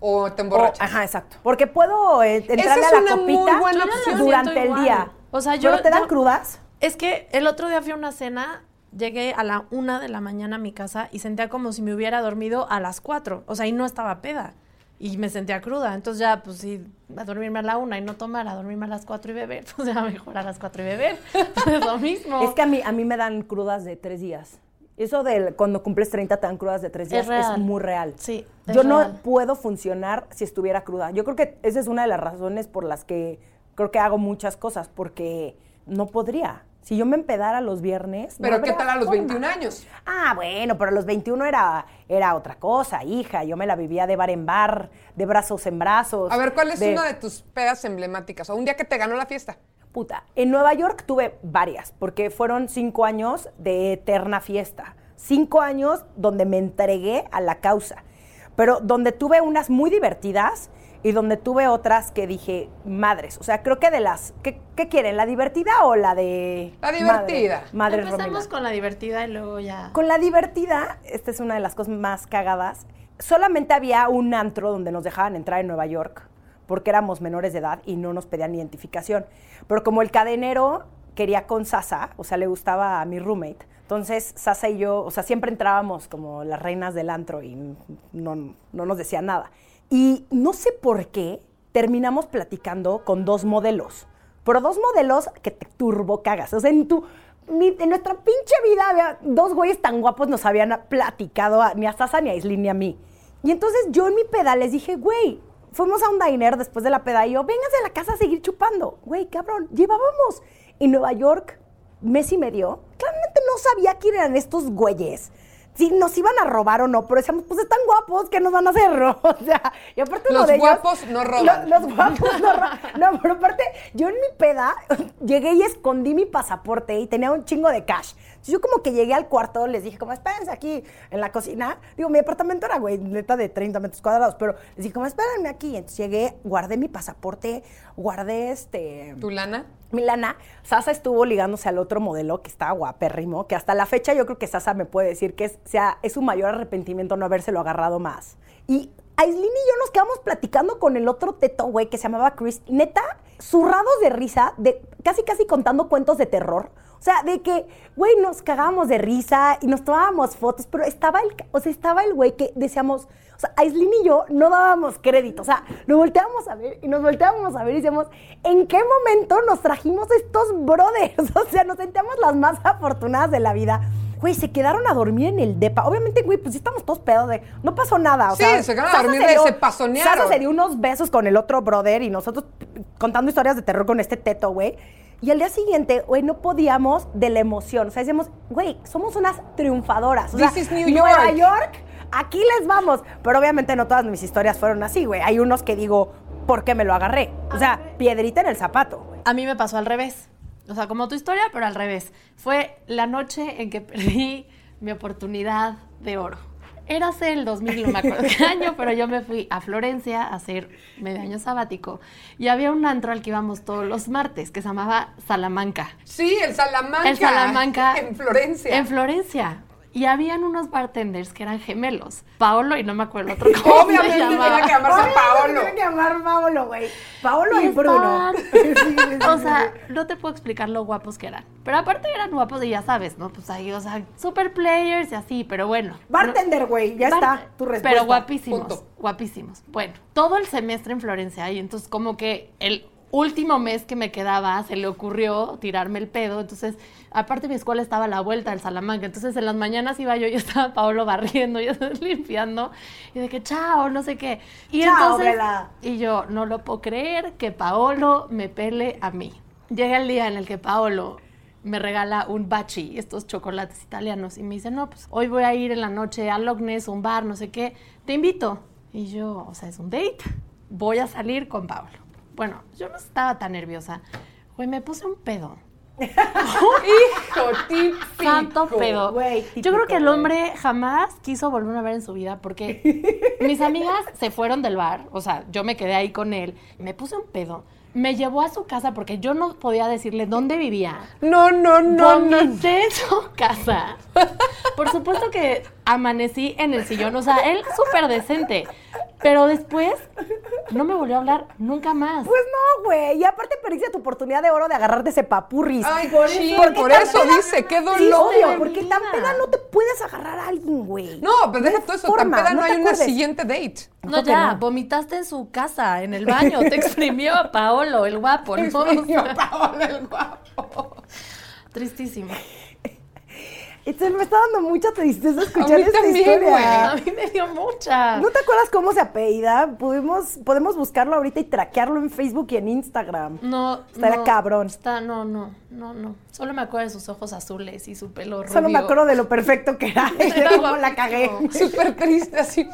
[SPEAKER 2] O te
[SPEAKER 1] o-
[SPEAKER 2] emborrachas.
[SPEAKER 1] ajá, exacto. Porque puedo eh, entrarle
[SPEAKER 2] es
[SPEAKER 1] a la
[SPEAKER 2] una muy
[SPEAKER 1] copita
[SPEAKER 2] buena opción.
[SPEAKER 1] durante el día.
[SPEAKER 3] O sea, yo-
[SPEAKER 1] ¿Pero te dan
[SPEAKER 3] yo-
[SPEAKER 1] crudas?
[SPEAKER 3] Es que el otro día fui a una cena, llegué a la una de la mañana a mi casa y sentía como si me hubiera dormido a las cuatro. O sea, y no estaba peda. y me sentía cruda. Entonces ya, pues sí, a dormirme a la una y no tomar, a dormirme a las cuatro y beber. Pues ya mejor a las cuatro y beber. es lo mismo.
[SPEAKER 1] Es que a mí, a mí me dan crudas de tres días. Eso de cuando cumples 30 te dan crudas de tres
[SPEAKER 3] Es
[SPEAKER 1] días es,
[SPEAKER 3] real.
[SPEAKER 1] muy real.
[SPEAKER 3] Sí, es
[SPEAKER 1] Yo no puedo funcionar si estuviera cruda. Yo creo que esa es una de las razones por las que creo que hago muchas cosas, porque no podría. Si yo me empedara los viernes. no
[SPEAKER 2] Pero ¿qué tal a los
[SPEAKER 1] forma.
[SPEAKER 2] 21 años?
[SPEAKER 1] Ah, bueno, pero a los 21 era, era otra cosa, hija. Yo me la vivía de bar en bar, de brazos en brazos.
[SPEAKER 2] A ver, ¿cuál es
[SPEAKER 1] de-
[SPEAKER 2] una de tus pedas emblemáticas? O un día que te ganó la fiesta.
[SPEAKER 1] Puta, en Nueva York tuve varias, porque fueron cinco años de eterna fiesta. Cinco años donde me entregué a la causa. Pero donde tuve unas muy divertidas y donde tuve otras que dije, madres. O sea, creo que de las. ¿Qué, qué quieren? ¿La divertida o la de.
[SPEAKER 2] La divertida.
[SPEAKER 1] Madre,
[SPEAKER 3] Empezamos
[SPEAKER 1] Romina?
[SPEAKER 3] con la divertida y luego ya.
[SPEAKER 1] Con la divertida, esta es una de las cosas más cagadas. Solamente había un antro donde nos dejaban entrar en Nueva York, porque éramos menores de edad y no nos pedían identificación. Pero como el cadenero quería con Sasa, o sea, le gustaba a mi roommate, entonces Sasa y yo, o sea, siempre entrábamos como las reinas del antro y no, no nos decía nada. Y no sé por qué terminamos platicando con dos modelos, pero dos modelos que te turbo cagas. O sea, en tu en nuestra pinche vida había dos güeyes tan guapos nos habían platicado a- ni a Sasa, ni a Islin, ni a mí. Y entonces yo en mi peda les dije, güey, fuimos a un diner después de la peda y yo, vénganse a la casa a seguir chupando. Güey, cabrón, llevábamos en Nueva York mes y medio. Claramente no sabía quién eran estos güeyes. Si nos iban a robar o no, pero decíamos, pues están guapos, ¿qué nos van a hacer? O sea, y aparte
[SPEAKER 2] Los
[SPEAKER 1] de ellos-
[SPEAKER 2] guapos no roban.
[SPEAKER 1] Lo- los guapos no roban. No, pero aparte, yo en mi peda llegué y escondí mi pasaporte y tenía un chingo de cash. Entonces, yo como que llegué al cuarto, les dije, como, espérense aquí en la cocina. Digo, mi apartamento era, güey, neta de 30 metros cuadrados, pero les dije, como, espérenme aquí. Entonces llegué, guardé mi pasaporte, guardé este...
[SPEAKER 2] ¿Tu lana?
[SPEAKER 1] Milana, Sasa estuvo ligándose al otro modelo que está guapérrimo, que hasta la fecha yo creo que Sasa me puede decir que es, sea, es su mayor arrepentimiento no habérselo agarrado más. Y Aislinn y yo nos quedamos platicando con el otro teto, güey, que se llamaba Chris. Neta, zurrados de risa, de casi casi contando cuentos de terror. O sea, de que, güey, nos cagábamos de risa y nos tomábamos fotos, pero estaba el, o sea, estaba el güey que decíamos, o sea, Aislinn y yo no dábamos crédito. O sea, nos volteábamos a ver y nos volteábamos a ver y decíamos, ¿en qué momento nos trajimos estos brothers? O sea, nos sentíamos las más afortunadas de la vida. Güey, se quedaron a dormir en el depa. Obviamente, güey, pues sí estamos todos pedos de... No pasó nada, o
[SPEAKER 2] Sí,
[SPEAKER 1] sea...
[SPEAKER 2] se quedaron a dormir y se pasonearon.
[SPEAKER 1] Sasa se dio unos besos con el otro brother y nosotros contando historias de terror con este teto, güey. Y al día siguiente, güey, no podíamos de la emoción. O sea, decíamos, güey, somos unas triunfadoras. O
[SPEAKER 2] This is New
[SPEAKER 1] Nueva
[SPEAKER 2] York.
[SPEAKER 1] Aquí les vamos. Pero obviamente no todas mis historias fueron así, güey. Hay unos que digo, ¿por qué me lo agarré? O sea, piedrita en el zapato, güey.
[SPEAKER 3] A mí me pasó al revés. O sea, como tu historia, pero al revés. Fue la noche en que perdí mi oportunidad de oro. Érase el 2000, no me acuerdo qué año, pero yo me fui a Florencia a hacer medio año sabático. Y había un antro al que íbamos todos los martes, que se llamaba Salamanca.
[SPEAKER 2] Sí, el Salamanca.
[SPEAKER 3] El Salamanca.
[SPEAKER 2] En Florencia.
[SPEAKER 3] En Florencia. Y habían unos bartenders que eran gemelos. Paolo y no me acuerdo otro cómo se
[SPEAKER 2] Obviamente
[SPEAKER 3] llamaba.
[SPEAKER 2] tenía que llamarse Paolo.
[SPEAKER 1] Tiene que llamar Paolo, güey. Paolo y,
[SPEAKER 3] Y
[SPEAKER 1] Bruno.
[SPEAKER 3] o sea, no te puedo explicar lo guapos que eran. Pero aparte eran guapos y ya sabes, ¿no? Pues ahí, o sea, super players y así, pero bueno.
[SPEAKER 1] Bartender, güey, ya
[SPEAKER 3] Bar-
[SPEAKER 1] está tu respuesta.
[SPEAKER 3] Pero guapísimos,
[SPEAKER 2] Punto.
[SPEAKER 3] guapísimos. Bueno, todo el semestre en Florencia y entonces como que el último mes que me quedaba se le ocurrió tirarme el pedo, entonces aparte mi escuela estaba a la vuelta del Salamanca, entonces en las mañanas iba yo y estaba Paolo barriendo, yo limpiando y de que chao, no sé qué. Y
[SPEAKER 1] Chao,
[SPEAKER 3] entonces
[SPEAKER 1] Vela.
[SPEAKER 3] y yo no lo puedo creer que Paolo me pele a mí. Llega el día en el que Paolo me regala un bachi, estos chocolates italianos, y me dice, no, pues hoy voy a ir en la noche a Logness, un bar, no sé qué, te invito. Y yo, o sea, es un date, voy a salir con Paolo. Bueno, yo no estaba tan nerviosa. Güey, me puse un pedo.
[SPEAKER 2] Hijo, típico.
[SPEAKER 3] Santo pedo.
[SPEAKER 1] Güey,
[SPEAKER 3] Yo creo que el
[SPEAKER 1] güey.
[SPEAKER 3] hombre jamás quiso volverme a ver en su vida porque mis amigas se fueron del bar, o sea, yo me quedé ahí con él, me puse un pedo, me llevó a su casa porque yo no podía decirle dónde vivía.
[SPEAKER 2] No, no, no, no.
[SPEAKER 3] Su casa. Por supuesto que amanecí en el sillón, o sea, él súper decente. Pero después no me volvió a hablar nunca más.
[SPEAKER 1] Pues no, güey. Y aparte perdiste tu oportunidad de oro de agarrarte ese papurris.
[SPEAKER 2] Ay, por eso,
[SPEAKER 1] Porque
[SPEAKER 2] por
[SPEAKER 1] tan
[SPEAKER 2] eso
[SPEAKER 1] peda-
[SPEAKER 2] dice, qué
[SPEAKER 1] Sí,
[SPEAKER 2] dolor.
[SPEAKER 1] porque tan peda no te puedes agarrar a alguien, güey.
[SPEAKER 2] No, pero deja
[SPEAKER 1] hay
[SPEAKER 2] todo eso. Tan peda no,
[SPEAKER 1] te
[SPEAKER 2] hay una siguiente date.
[SPEAKER 3] No, ya,
[SPEAKER 1] no.
[SPEAKER 3] vomitaste en su casa, en el baño, te exprimió a Paolo, el guapo, ¿no?
[SPEAKER 2] Exprimió a Paola el guapo.
[SPEAKER 3] Tristísimo.
[SPEAKER 1] Entonces me está dando mucha tristeza
[SPEAKER 2] A
[SPEAKER 1] escuchar
[SPEAKER 2] mí
[SPEAKER 1] esta
[SPEAKER 2] también,
[SPEAKER 1] historia.
[SPEAKER 3] A mí me dio mucha.
[SPEAKER 1] ¿No te acuerdas cómo se apellida? Podemos, podemos buscarlo ahorita y traquearlo en Facebook y en Instagram.
[SPEAKER 3] No,
[SPEAKER 1] Estaría
[SPEAKER 3] no,
[SPEAKER 1] cabrón.
[SPEAKER 3] Está, no, no, no, no. Solo me acuerdo de sus ojos azules y su pelo rubio.
[SPEAKER 1] Solo me acuerdo de lo perfecto que era
[SPEAKER 3] Era
[SPEAKER 1] cómo la cagué.
[SPEAKER 2] Súper triste así.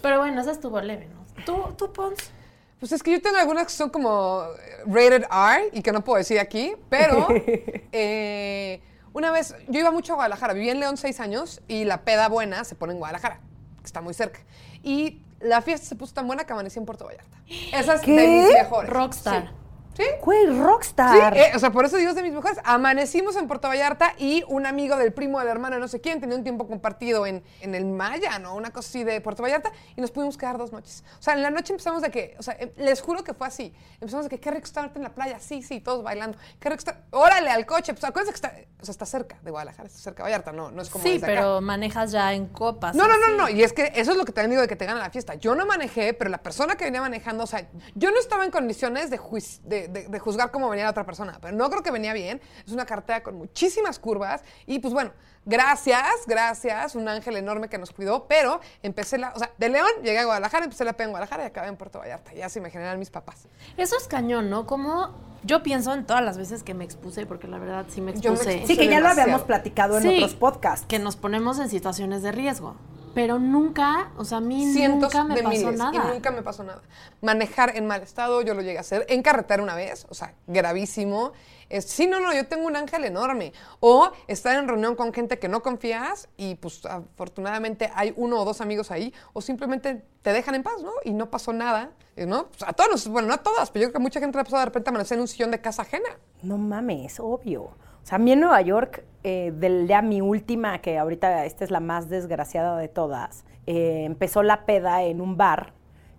[SPEAKER 3] Pero bueno, esa estuvo leve, ¿no? ¿Tú, tú Pons?
[SPEAKER 2] Pues es que yo tengo algunas que son como rated R y que no puedo decir aquí, pero eh, una vez, yo iba mucho a Guadalajara, viví en León seis años y la peda buena se pone en Guadalajara, que está muy cerca. Y la fiesta se puso tan buena que amanecí en Puerto Vallarta. Esa es de mis mejores.
[SPEAKER 3] Rockstar.
[SPEAKER 2] Sí. ¿Sí?
[SPEAKER 1] Güey,
[SPEAKER 2] Sí,
[SPEAKER 1] rockstar.
[SPEAKER 2] eh, o sea, por eso digo es de mis mejores. Amanecimos en Puerto Vallarta y un amigo del primo del hermano de no sé quién tenía un tiempo compartido en, en el Maya, ¿no? Una cosa así de Puerto Vallarta y nos pudimos quedar dos noches. O sea, en la noche empezamos de que, o sea, eh, les juro que fue así. Empezamos de que qué rico estar en la playa, sí, sí, todos bailando. Qué rico estar, órale al coche. Pues acuérdense que está, o sea, está cerca de Guadalajara, está cerca de Vallarta, no, no es como
[SPEAKER 3] Sí,
[SPEAKER 2] desde acá.
[SPEAKER 3] pero manejas ya en copas.
[SPEAKER 2] No, no, no, no. Y es que eso es lo que también digo de que te gana la fiesta. Yo no manejé, pero la persona que venía manejando, o sea, yo no estaba en condiciones de, de, de- de juzgar cómo venía la otra persona, pero no creo que venía bien. Es una carretera con muchísimas curvas. Y pues bueno, gracias, gracias. Un ángel enorme que nos cuidó, pero empecé la. O sea, de León llegué a Guadalajara, empecé la peda en Guadalajara y acabé en Puerto Vallarta. Ya se me generan mis papás.
[SPEAKER 3] Eso es cañón, ¿no? Como yo pienso en todas las veces que me expuse, porque la verdad sí me
[SPEAKER 2] Yo me
[SPEAKER 3] expuse.
[SPEAKER 1] Sí, que ya lo habíamos platicado en
[SPEAKER 3] Sí,
[SPEAKER 1] otros podcasts.
[SPEAKER 3] Que nos ponemos en situaciones de riesgo. Pero nunca, o sea, a mí
[SPEAKER 2] cientos
[SPEAKER 3] nunca me
[SPEAKER 2] de
[SPEAKER 3] pasó
[SPEAKER 2] miles
[SPEAKER 3] nada.
[SPEAKER 2] y nunca me pasó nada. Manejar en mal estado, yo lo llegué a hacer en carretera una vez, o sea, gravísimo. Es, sí, no, no, yo tengo un ángel enorme. O estar en reunión con gente que no confías y pues afortunadamente hay uno o dos amigos ahí, o simplemente te dejan en paz, ¿no? Y no pasó nada, ¿no? Pues a todos, nos- bueno, no a todas, pero yo creo que mucha gente le ha pasado de repente amanecer en un sillón de casa ajena.
[SPEAKER 1] No mames, obvio. O sea, a mí en Nueva York, eh, del ya mi última, que ahorita esta es la más desgraciada de todas, eh, empezó la peda en un bar,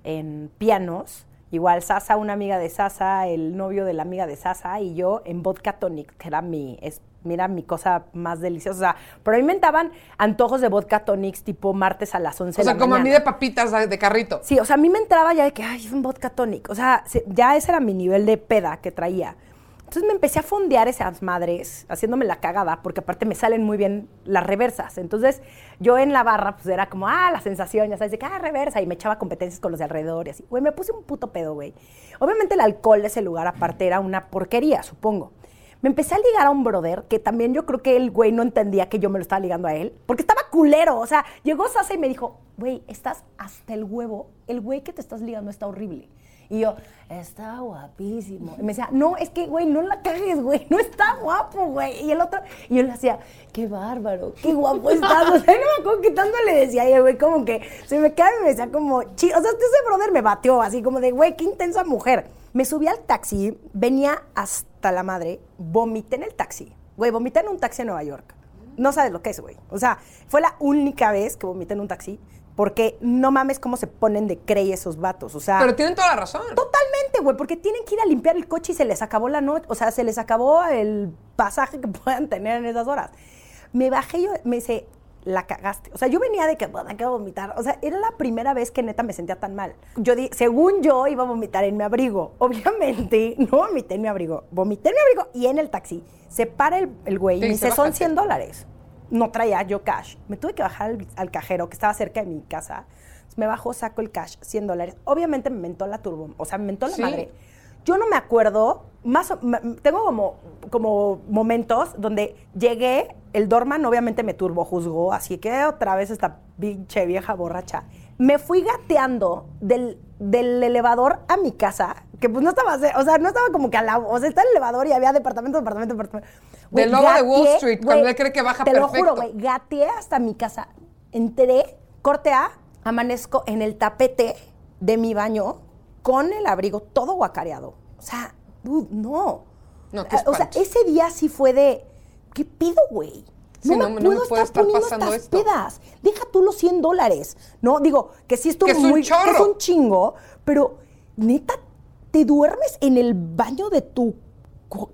[SPEAKER 1] en pianos. Igual Sasa, una amiga de Sasa, el novio de la amiga de Sasa y yo en vodka tonic, que era mi, es, mira, mi cosa más deliciosa. O sea, pero a mí me daban antojos de vodka tonics tipo martes a las 11
[SPEAKER 2] O
[SPEAKER 1] de
[SPEAKER 2] sea,
[SPEAKER 1] la
[SPEAKER 2] como a mí de papitas de, de carrito.
[SPEAKER 1] Sí, o sea, a mí me entraba ya de que, ay, es un vodka tonic. O sea, se- ya ese era mi nivel de peda que traía. Entonces me empecé a fondear esas madres, haciéndome la cagada, porque aparte me salen muy bien las reversas. Entonces yo en la barra, pues era como, ah, la sensación, ya sabes, de que, ah, reversa, y me echaba competencias con los de alrededor y así. Güey, me puse un puto pedo, güey. Obviamente el alcohol de ese lugar aparte era una porquería, supongo. Me empecé a ligar a un brother que también yo creo que el güey no entendía que yo me lo estaba ligando a él, porque estaba culero. O sea, llegó Sasa y me dijo, güey, estás hasta el huevo. El güey que te estás ligando está horrible. Y yo, está guapísimo. Y me decía, no, es que, güey, no la cagues, güey, no está guapo, güey. Y el otro, y yo le hacía, qué bárbaro, qué guapo estás. O sea, no me acuerdo qué tanto le decía, güey, como que se me cae y me decía, como, chi. O sea, ese brother me bateó, así como de, güey, qué intensa mujer. Me subí al taxi, venía hasta la madre, vomité en el taxi. Güey, vomité en un taxi en Nueva York. No sabes lo que es, güey. O sea, fue la única vez que vomité en un taxi, porque no mames cómo se ponen de crey esos vatos. O sea,
[SPEAKER 2] Pero tienen toda la razón.
[SPEAKER 1] Totalmente, güey, porque tienen que ir a limpiar el coche y se les acabó la noche, o sea, se les acabó el pasaje que puedan tener en esas horas. Me bajé y yo me dice, la cagaste. O sea, yo venía de que, bueno, que vomitar. O sea, era la primera vez que neta me sentía tan mal. Yo di, según yo iba a vomitar en mi abrigo. Obviamente, no vomité en mi abrigo. Vomité en mi abrigo y en el taxi. Se para el, el güey y me dice, son
[SPEAKER 2] bájate.
[SPEAKER 1] 100 dólares. No traía yo cash. Me tuve que bajar al, al cajero que estaba cerca de mi casa. Me bajo, saco el cash, 100 dólares. Obviamente me mentó la turbo, o sea, me mentó la
[SPEAKER 2] Sí.
[SPEAKER 1] madre. Yo no me acuerdo, más o- tengo como, como momentos donde llegué, el Dorman obviamente me turbo juzgó, así que otra vez esta pinche vieja borracha. Me fui gateando del, del elevador a mi casa, que pues no estaba, o sea, no estaba como que al lado, o sea, está el elevador y había departamento, departamento, departamento.
[SPEAKER 2] Del logo de Wall Street, cuando
[SPEAKER 1] güey,
[SPEAKER 2] él cree que baja
[SPEAKER 1] Te lo
[SPEAKER 2] perfecto.
[SPEAKER 1] juro, güey, gateé hasta mi casa, entré, corte A, amanezco en el tapete de mi baño con el abrigo todo guacareado. O sea, dude, no.
[SPEAKER 2] No, qué
[SPEAKER 1] Ah, o sea, ese día sí fue de, ¿qué pido, güey?
[SPEAKER 2] Sí,
[SPEAKER 1] No,
[SPEAKER 2] no-
[SPEAKER 1] me
[SPEAKER 2] no me puede
[SPEAKER 1] estar
[SPEAKER 2] pasando
[SPEAKER 1] estas
[SPEAKER 2] esto.
[SPEAKER 1] pedas. Deja tú los 100 dólares, ¿no? Digo, que sí estuvo
[SPEAKER 2] Que es un
[SPEAKER 1] muy...
[SPEAKER 2] chorro.
[SPEAKER 1] Que es un chingo, pero neta, ¿te duermes en el baño de tu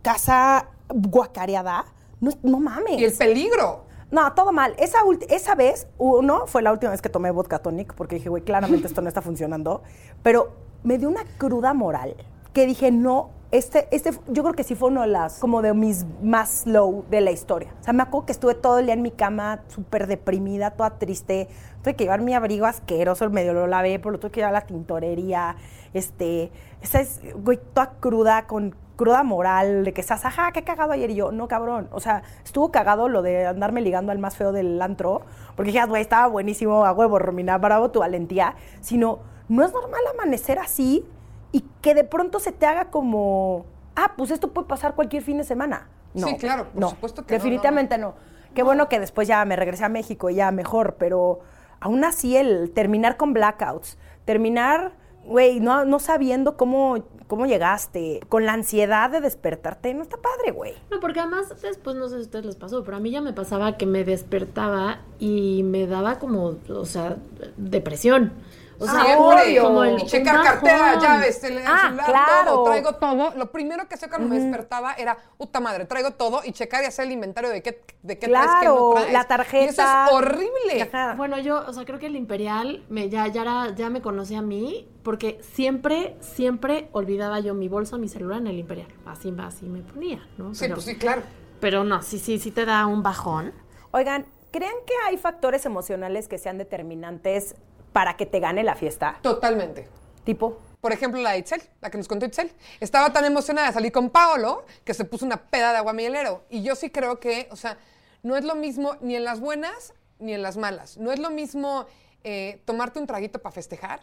[SPEAKER 1] casa guacareada? No, no mames.
[SPEAKER 2] Y el peligro.
[SPEAKER 1] No, todo mal. Esa, esa vez, uno, fue la última vez que tomé vodka tonic, porque dije, güey, claramente esto no está funcionando. Pero me dio una cruda moral que dije, no, este, este, yo creo que sí fue uno de las, como de mis más low de la historia. O sea, me acuerdo que estuve todo el día en mi cama, súper deprimida, toda triste. Tuve que llevar mi abrigo asqueroso, medio lo lavé, pero lo tuve que llevar a la tintorería. Este, esa es, güey, toda cruda, con cruda moral, de que estás, ajá, qué cagado ayer. Y yo, no, cabrón. O sea, estuvo cagado lo de andarme ligando al más feo del antro, porque dije, "Ah, güey, estaba buenísimo, a huevo, Romina, bravo tu valentía. Sino, no es normal amanecer así y que de pronto se te haga como, ah, pues esto puede pasar cualquier fin de semana. No,
[SPEAKER 2] Sí, claro, por
[SPEAKER 1] no,
[SPEAKER 2] supuesto que no,
[SPEAKER 1] definitivamente no. Qué bueno que después ya me regresé a México y ya mejor, pero aún así el terminar con blackouts, terminar, güey, no, no sabiendo cómo, cómo llegaste, con la ansiedad de despertarte, no está padre, güey.
[SPEAKER 3] No, porque además después no sé si a ustedes les pasó, pero a mí ya me pasaba que me despertaba y me daba como, o sea, depresión. O sea,
[SPEAKER 2] Siempre.
[SPEAKER 3] como el
[SPEAKER 2] checar
[SPEAKER 3] un
[SPEAKER 2] cartera, llaves, el,
[SPEAKER 1] Ah,
[SPEAKER 2] celular,
[SPEAKER 1] claro.
[SPEAKER 2] todo, traigo todo. Lo primero que hacía cuando me despertaba era, puta madre, traigo todo y checar y hacer el inventario de qué, de qué traes, qué
[SPEAKER 1] Claro,
[SPEAKER 2] no traes.
[SPEAKER 1] la
[SPEAKER 2] Y eso
[SPEAKER 1] tarjeta.
[SPEAKER 2] es horrible.
[SPEAKER 1] Ajá.
[SPEAKER 3] Bueno, yo, o sea, creo que el Imperial me, ya, ya, era- ya me conocía a mí, porque siempre, siempre olvidaba yo mi bolsa, mi celular en el Imperial. Así, así me ponía, ¿no?
[SPEAKER 2] Sí,
[SPEAKER 3] pero,
[SPEAKER 2] pues sí, claro.
[SPEAKER 3] pero no, sí, sí, sí te da un bajón.
[SPEAKER 1] Oigan, ¿creen que hay factores emocionales que sean determinantes para que te gane la fiesta?
[SPEAKER 2] Totalmente.
[SPEAKER 1] Tipo,
[SPEAKER 2] Por ejemplo, la de Itzel, la que nos contó Itzel. Estaba tan emocionada de salir con Paolo que se puso una peda de aguamielero. Y yo sí creo que, o sea, no es lo mismo ni en las buenas ni en las malas. No es lo mismo eh, tomarte un traguito para festejar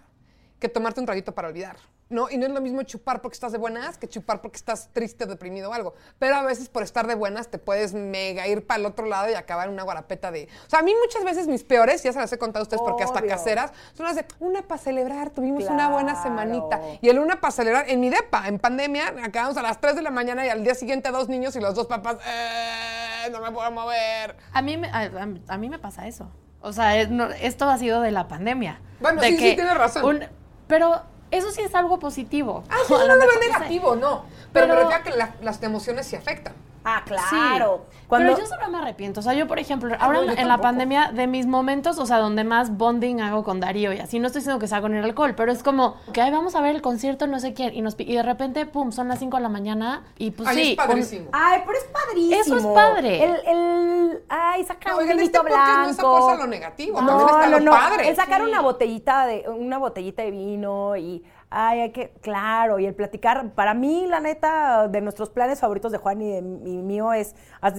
[SPEAKER 2] que tomarte un traguito para olvidar. ¿no? Y no es lo mismo chupar porque estás de buenas que chupar porque estás triste, deprimido o algo. Pero a veces por estar de buenas te puedes mega ir para el otro lado y acabar en una guarapeta de... O sea, a mí muchas veces mis peores, ya se las he contado a ustedes porque hasta caseras, son las de una para celebrar, tuvimos una buena semanita. Y el una para celebrar en mi depa, en pandemia, acabamos a las 3 de la mañana y al día siguiente dos niños y los dos papás, "Eh, no me puedo mover.
[SPEAKER 3] A mí, me- a, a- a mí me pasa eso. O sea, es- no- esto ha sido de la pandemia.
[SPEAKER 2] Bueno,
[SPEAKER 3] De
[SPEAKER 2] sí, sí, tienes razón.
[SPEAKER 3] un- pero eso sí es algo positivo.
[SPEAKER 2] Ah, sí, no,
[SPEAKER 3] lo
[SPEAKER 2] no, no,
[SPEAKER 3] mejor,
[SPEAKER 2] es
[SPEAKER 3] no sé.
[SPEAKER 2] negativo, no. Pero, me
[SPEAKER 3] Pero-
[SPEAKER 2] refiero a que la- las emociones se afectan.
[SPEAKER 1] Ah,
[SPEAKER 3] Sí,
[SPEAKER 1] claro. Cuando,
[SPEAKER 3] Pero yo solo me arrepiento. O sea, yo, por ejemplo, ahora
[SPEAKER 2] no, yo
[SPEAKER 3] en la pandemia, de mis momentos, o sea, donde más bonding hago con Darío y así, no estoy diciendo que sea con el alcohol, pero es como que "Ay, vamos a ver el concierto, no sé quién, y, nos, y de repente, pum, son las 5 de la mañana y pues
[SPEAKER 2] Ay,
[SPEAKER 3] sí.
[SPEAKER 2] es padrísimo.
[SPEAKER 1] Ay, pero es padrísimo.
[SPEAKER 3] Eso es padre.
[SPEAKER 1] El, el ay, sacar
[SPEAKER 2] No,
[SPEAKER 1] un
[SPEAKER 2] oigan,
[SPEAKER 1] vinito
[SPEAKER 2] este
[SPEAKER 1] blanco.
[SPEAKER 2] no es a fuerza lo negativo,
[SPEAKER 1] no,
[SPEAKER 2] también está
[SPEAKER 1] no,
[SPEAKER 2] lo
[SPEAKER 1] no.
[SPEAKER 2] padre.
[SPEAKER 1] El sacar
[SPEAKER 3] Sí.
[SPEAKER 1] una botellita de una botellita de vino y ay, hay que claro, y el platicar, para mí la neta de nuestros planes favoritos de Juan y de y mío es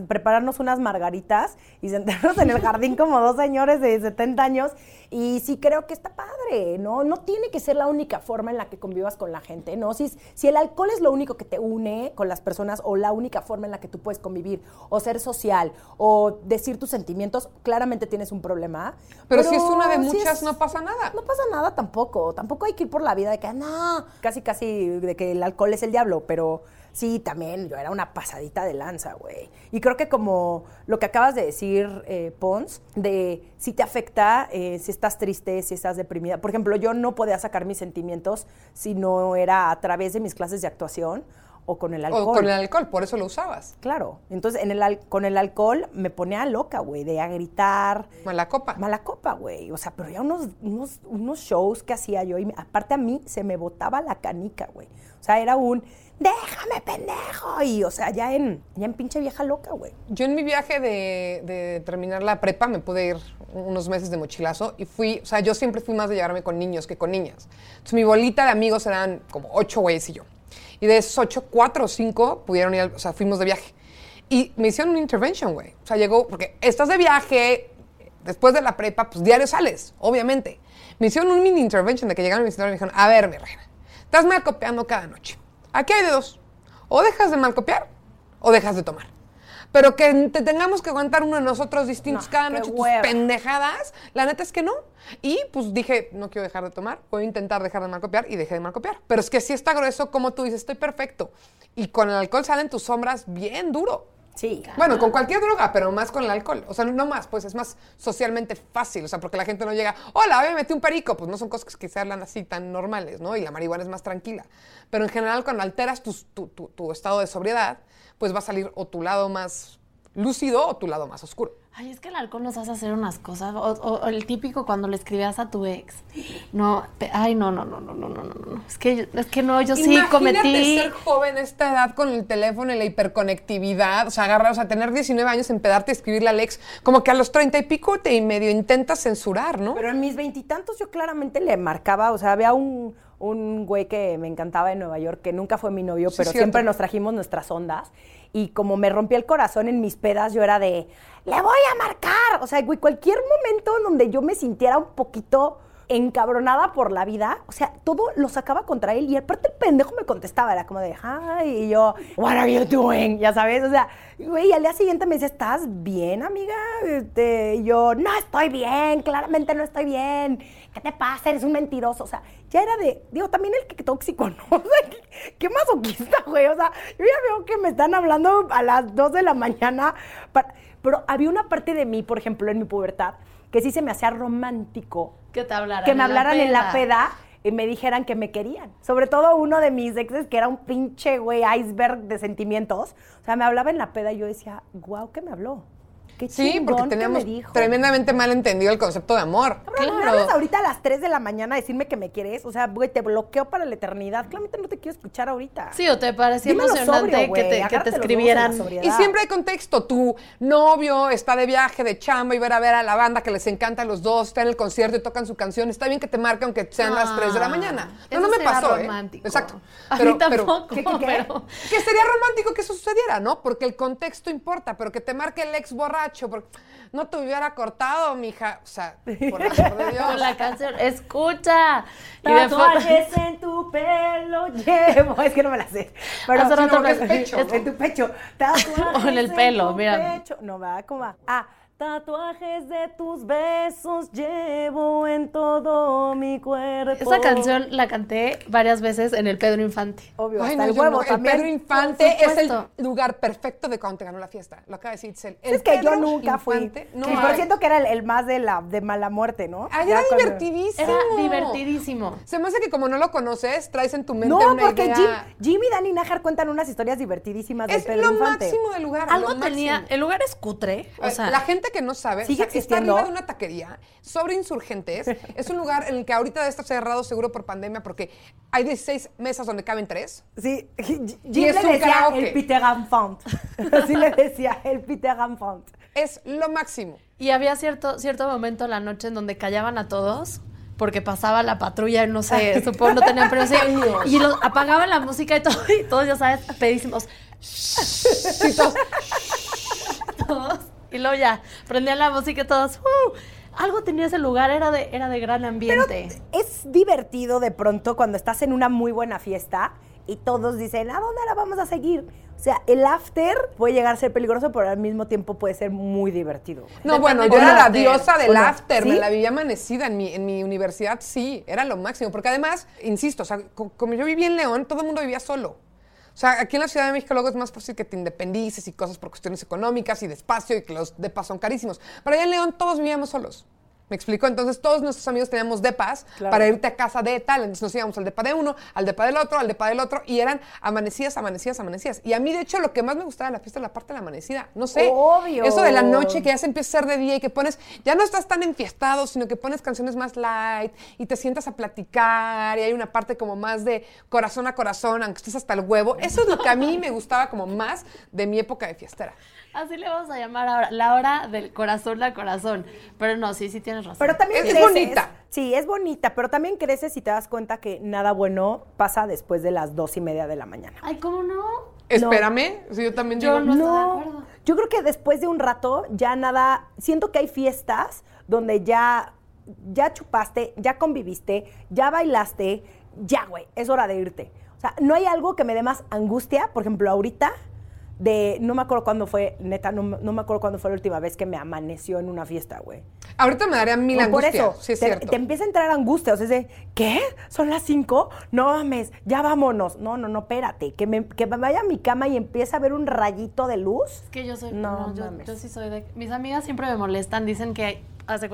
[SPEAKER 1] prepararnos unas margaritas y sentarnos en el jardín como dos señores de 70 años y sí creo que está padre, ¿no? No tiene que ser la única forma en la que convivas con la gente, ¿no? Si, si el alcohol es lo único que te une con las personas o la única forma en la que tú puedes convivir o ser social o decir tus sentimientos, claramente tienes un problema.
[SPEAKER 2] Pero, si es una de
[SPEAKER 1] si
[SPEAKER 2] muchas,
[SPEAKER 1] es-
[SPEAKER 2] no pasa nada.
[SPEAKER 1] no pasa nada tampoco. Tampoco hay que ir por la vida de que, no, casi, casi de que el alcohol es el diablo, pero sí, también yo era una pasadita de lanza, güey. Y creo que como lo que acabas de decir, eh, Pons, de si te afecta, eh, si estás triste, si estás deprimida. Por ejemplo, yo no podía sacar mis sentimientos si no era a través de mis clases de actuación o con el alcohol.
[SPEAKER 2] O con el alcohol, por eso lo usabas.
[SPEAKER 1] Claro. Entonces, en el, al- con el alcohol me ponía loca, güey, de a gritar,
[SPEAKER 2] Mala copa.
[SPEAKER 1] Mala copa, güey. O sea, pero ya unos, unos, unos shows que hacía yo. Y aparte a mí se me botaba la canica, güey. O sea, era un, déjame, pendejo. Y, o sea, ya en, ya en pinche vieja loca, güey.
[SPEAKER 2] Yo en mi viaje de, de terminar la prepa me pude ir unos meses de mochilazo y fui, o sea, yo siempre fui más de llevarme con niños que con niñas. Entonces mi bolita de amigos eran como ocho güeyes y yo. Y de esos ocho, cuatro o cinco pudieron ir, o sea, fuimos de viaje. Y me hicieron una intervention, güey. O sea, llegó, porque estás de viaje, después de la prepa, pues diario sales, obviamente. Me hicieron un mini intervention de que llegaron mi señora y me dijeron, a ver, mi reina, estás copiando cada noche. Aquí hay de dos. O dejas de mal copiar o dejas de tomar. Pero que te tengamos que aguantar uno de nosotros distintos
[SPEAKER 1] No,
[SPEAKER 2] cada noche, tus pendejadas, la neta es que no. Y pues dije, no quiero dejar de tomar, voy a intentar dejar de mal copiar y dejé de mal copiar. Pero es que sí está grueso, como tú dices, estoy perfecto. Y con el alcohol salen tus sombras bien duro.
[SPEAKER 1] Sí.
[SPEAKER 2] Bueno, con cualquier droga, pero más con el alcohol. O sea, no más, pues es más socialmente fácil. O sea, porque la gente no llega, hola, me metí un perico. Pues no son cosas que se hablan así tan normales, ¿no? Y la marihuana es más tranquila. Pero en general, cuando alteras tu- tu estado de sobriedad, pues va a salir o tu lado más lúcido o tu lado más oscuro.
[SPEAKER 3] Ay, es que el alcohol nos hace hacer unas cosas. O, o, o el típico cuando le escribías a tu ex. No, te, ay, no, no, no, no, no, no, no. no. Es que, es que no, yo sí cometí.
[SPEAKER 2] ser joven a esta edad con el teléfono y la hiperconectividad. O sea, agarrar, o sea, tener 19 años, empedarte a escribirle al ex. Como que a los 30 y pico te y medio intentas censurar, ¿no?
[SPEAKER 1] Pero en mis veintitantos yo claramente le marcaba, o sea, había un, un güey que me encantaba en Nueva York, que nunca fue mi novio,
[SPEAKER 2] Sí,
[SPEAKER 1] pero
[SPEAKER 2] cierto.
[SPEAKER 1] siempre nos trajimos nuestras ondas. Y como me rompía el corazón en mis pedas, yo era de, le voy a marcar. O sea, güey, cualquier momento en donde yo me sintiera un poquito encabronada por la vida, o sea, todo lo sacaba contra él y aparte el pendejo me contestaba, era como de, hi, y yo, what are you doing? Ya sabes, o sea, güey, al día siguiente me dice, ¿estás bien, amiga? Este, y yo, no estoy bien, claramente no estoy bien, ¿qué te pasa? Eres un mentiroso, o sea, ya era de, digo, también el que tóxico, ¿no? O sea, qué, qué masoquista, güey, o sea, yo ya veo que me están hablando a las 2 de la mañana, para- pero había una parte de mí, por ejemplo, en mi pubertad, que sí se me hacía romántico
[SPEAKER 3] Que te hablaran.
[SPEAKER 1] que me hablaran en la
[SPEAKER 3] peda.
[SPEAKER 1] y me dijeran que me querían. Sobre todo uno de mis exes, que era un pinche, güey, iceberg de sentimientos. O sea, me hablaba en la peda y yo decía, guau, ¿qué me habló? Qué
[SPEAKER 2] Sí, porque
[SPEAKER 1] dijo.
[SPEAKER 2] tremendamente mal entendido el concepto de amor.
[SPEAKER 1] Cabrón, ¿me hablas ahorita a las 3 de la mañana a decirme que me quieres? O sea, güey, te bloqueo para la eternidad. Claramente no te quiero escuchar ahorita.
[SPEAKER 3] Sí, o te parecía emocionante
[SPEAKER 1] sobrio,
[SPEAKER 3] que te, que te escribieran.
[SPEAKER 2] Y siempre hay contexto. Tu novio está de viaje, de chamba, y ver a ver a la banda que les encanta a los dos, está en el concierto y tocan su canción. Está bien que te marque aunque sean las 3 de la
[SPEAKER 3] Ah,
[SPEAKER 2] mañana. No,
[SPEAKER 3] eso
[SPEAKER 2] no me pasó,
[SPEAKER 3] romántico.
[SPEAKER 2] ¿eh? Exacto.
[SPEAKER 3] A
[SPEAKER 2] Pero-
[SPEAKER 3] mí
[SPEAKER 2] pero-
[SPEAKER 3] tampoco,
[SPEAKER 1] ¿Qué, qué, qué?
[SPEAKER 3] pero...
[SPEAKER 2] que sería romántico que eso sucediera, ¿no? Porque el contexto importa, pero que te marque el ex borracho, porque no te hubiera cortado, mija. O sea, por el amor de Dios.
[SPEAKER 3] La canción, escucha. Y
[SPEAKER 1] Tatuajes en tu pelo llevo. Es que no me la sé. Pero
[SPEAKER 3] Hace rato
[SPEAKER 1] no,
[SPEAKER 3] me-
[SPEAKER 1] es pecho. En tu pecho. Tatuajes
[SPEAKER 3] O en el pelo,
[SPEAKER 1] tu
[SPEAKER 3] mira.
[SPEAKER 1] pecho. No, va, ¿cómo va? Ah, tatuajes de tus besos llevo en todo mi cuerpo.
[SPEAKER 3] Esa canción la canté varias veces en el Pedro Infante.
[SPEAKER 1] Obvio,
[SPEAKER 2] Ay,
[SPEAKER 1] hasta
[SPEAKER 2] no,
[SPEAKER 1] el
[SPEAKER 2] yo
[SPEAKER 1] huevo
[SPEAKER 2] no. El. Pedro Infante es el lugar perfecto de cuando te ganó la fiesta. Lo acaba de decir Itzel. El
[SPEAKER 1] Es que yo nunca fui.
[SPEAKER 2] No
[SPEAKER 1] Sí,
[SPEAKER 2] hay.
[SPEAKER 1] pero siento que era el, el más de la de mala muerte, ¿no?
[SPEAKER 2] Ay,
[SPEAKER 1] Ya
[SPEAKER 2] era
[SPEAKER 1] cuando-
[SPEAKER 2] divertidísimo.
[SPEAKER 3] Era divertidísimo.
[SPEAKER 2] Se me hace que como no lo conoces, traes en tu mente
[SPEAKER 1] No,
[SPEAKER 2] una
[SPEAKER 1] porque
[SPEAKER 2] idea.
[SPEAKER 1] Jim, Jim y Dani Najar cuentan unas historias divertidísimo del
[SPEAKER 2] es
[SPEAKER 1] Pedro
[SPEAKER 2] lo
[SPEAKER 1] Infante.
[SPEAKER 2] máximo del lugar.
[SPEAKER 3] Algo
[SPEAKER 2] lo
[SPEAKER 3] tenía.
[SPEAKER 2] máximo.
[SPEAKER 3] El lugar es cutre. O sea,
[SPEAKER 2] la gente que no sabe,
[SPEAKER 1] ¿Sigue
[SPEAKER 2] o sea, está arriba de una taquería sobre insurgentes. es un lugar en el que ahorita debe estar cerrado seguro por pandemia porque hay 16 mesas donde caben tres.
[SPEAKER 1] Sí, Jim
[SPEAKER 2] Y es
[SPEAKER 1] le
[SPEAKER 2] un
[SPEAKER 1] decía
[SPEAKER 2] karaoke.
[SPEAKER 1] el Peter Font. Así le decía el Peter Font.
[SPEAKER 2] Es lo máximo.
[SPEAKER 3] Y había cierto, cierto momento en la noche en donde callaban a todos porque pasaba la patrulla, no sé, supongo no tenían pero sí, y los, apagaban la música y, todo, y todos, ya sabes, pedísimos. todos. Y luego ya, prendían la música y todos. "Uh". algo tenía ese lugar, era de, era de gran ambiente.
[SPEAKER 1] Es divertido de pronto cuando estás en una muy buena fiesta y todos dicen, ¿a dónde la vamos a seguir? O sea, el after puede llegar a ser peligroso, pero al mismo tiempo puede ser muy divertido.
[SPEAKER 2] No,
[SPEAKER 3] Depende
[SPEAKER 2] bueno, yo era la
[SPEAKER 3] after.
[SPEAKER 2] diosa del after, me la vivía amanecida en mi, en mi universidad, sí, era lo máximo, porque además, insisto, o sea, co- como yo vivía en León, todo el mundo vivía solo. O sea, aquí en la Ciudad de México luego es más fácil que te independices y cosas por cuestiones económicas y de espacio y que los depas son carísimos. Pero allá en León todos vivíamos solos. ¿Me explico? Entonces todos nuestros amigos teníamos depas
[SPEAKER 1] Claro.
[SPEAKER 2] para irte a casa de tal. Entonces nos íbamos al depa de uno, al depa del otro, al depa del otro y eran amanecidas, amanecidas, amanecidas. Y a mí, de hecho, lo que más me gustaba de la fiesta es la parte de la amanecida. No sé.
[SPEAKER 1] Obvio.
[SPEAKER 2] Eso de la noche que ya se empieza a ser de día y que pones, ya no estás tan enfiestado, sino que pones canciones más light y te sientas a platicar y hay una parte como más de corazón a corazón, aunque estés hasta el huevo. Eso es lo que a mí me gustaba como más de mi época de fiestera.
[SPEAKER 3] Así le vamos a llamar ahora, la hora del corazón a corazón. Pero no, sí, sí tienes razón.
[SPEAKER 1] Pero también
[SPEAKER 2] Es-
[SPEAKER 1] creces-
[SPEAKER 2] bonita.
[SPEAKER 1] Sí, es bonita, pero también creces y te das cuenta que nada bueno pasa después de las dos y media de la mañana.
[SPEAKER 3] Ay, ¿cómo no?
[SPEAKER 2] Espérame, si yo también
[SPEAKER 3] Yo
[SPEAKER 2] digo,
[SPEAKER 3] no estoy de acuerdo.
[SPEAKER 1] yo creo que después de un rato ya nada, siento que hay fiestas donde ya, ya chupaste, ya conviviste, ya bailaste, ya, güey, es hora de irte. O sea, no hay algo que me dé más angustia, por ejemplo, ahorita, de, no me acuerdo cuándo fue, neta, no, me- no me acuerdo cuándo fue la última vez que me amaneció en una fiesta, güey.
[SPEAKER 2] ahorita me daría mil
[SPEAKER 1] No, por
[SPEAKER 2] angustias.
[SPEAKER 1] eso,
[SPEAKER 2] sí, es
[SPEAKER 1] te,
[SPEAKER 2] cierto.
[SPEAKER 1] te empieza a entrar angustia, o sea, es de, ¿qué? ¿Son las cinco? No mames, ya vámonos. No, no, no, espérate, que me, que me vaya a mi cama y empiece a ver un rayito de luz.
[SPEAKER 3] Es que yo soy.
[SPEAKER 1] No,
[SPEAKER 3] No, yo,
[SPEAKER 1] mames.
[SPEAKER 3] yo sí soy de. Mis amigas siempre me molestan, dicen que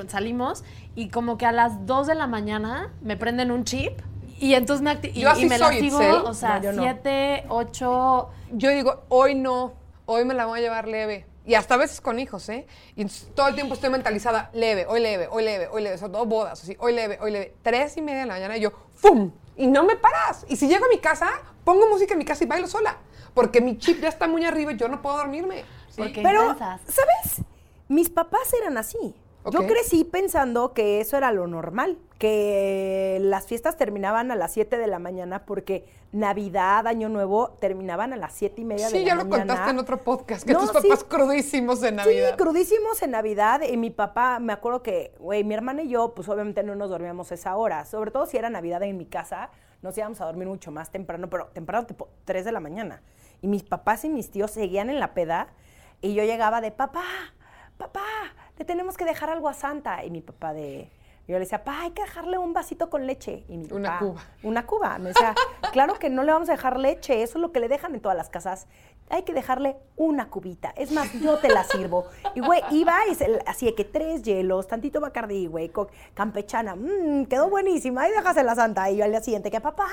[SPEAKER 3] salimos y como que a las 2 de la mañana me prenden un chip y entonces me, y,
[SPEAKER 2] Yo así
[SPEAKER 3] y me
[SPEAKER 2] soy,
[SPEAKER 3] sigo,
[SPEAKER 2] Itzel.
[SPEAKER 3] o sea,
[SPEAKER 1] No.
[SPEAKER 3] 7, 8.
[SPEAKER 2] Yo digo, hoy no, hoy me la voy a llevar leve. Y hasta a veces con hijos, ¿eh? Y todo el tiempo estoy mentalizada, leve, hoy leve, hoy leve, hoy leve, sobre todo bodas, así, hoy leve, hoy leve. Tres y media de la mañana y yo, ¡fum! Y no me paras. Y si llego a mi casa, pongo música en mi casa y bailo sola. Porque mi chip ya está muy arriba y yo no puedo dormirme. Sí.
[SPEAKER 3] Porque
[SPEAKER 1] Pero. ¿sabes? Mis papás eran así. Yo crecí pensando que eso era lo normal, que las fiestas terminaban a las 7 de la mañana porque Navidad, Año Nuevo terminaban a las 7 y media de
[SPEAKER 2] Sí,
[SPEAKER 1] la
[SPEAKER 2] ya lo
[SPEAKER 1] mañana.
[SPEAKER 2] contaste en otro podcast, que
[SPEAKER 1] No,
[SPEAKER 2] tus
[SPEAKER 1] sí.
[SPEAKER 2] papás crudísimos en Navidad.
[SPEAKER 1] Sí, crudísimos en Navidad. Y mi papá, me acuerdo que, güey, mi hermana y yo, pues obviamente no nos dormíamos esa hora. Sobre todo si era Navidad en mi casa, nos íbamos a dormir mucho más temprano, pero temprano, tipo 3 de la mañana. Y mis papás y mis tíos seguían en la peda. Y yo llegaba de, papá, papá, le tenemos que dejar algo a Santa. Y mi papá de... Yo le decía, pa, hay que dejarle un vasito con leche. Y mi
[SPEAKER 2] Una
[SPEAKER 1] papá,
[SPEAKER 2] cuba.
[SPEAKER 1] Una cuba. Me decía, claro que no le vamos a dejar leche, eso es lo que le dejan en todas las casas. Hay que dejarle una cubita. Es más, yo te la sirvo. Y, güey, iba y se, así de que tres hielos, tantito bacardí, güey, campechana. Mmm, quedó buenísima. Ahí déjasela santa. Y yo al día siguiente, que papá,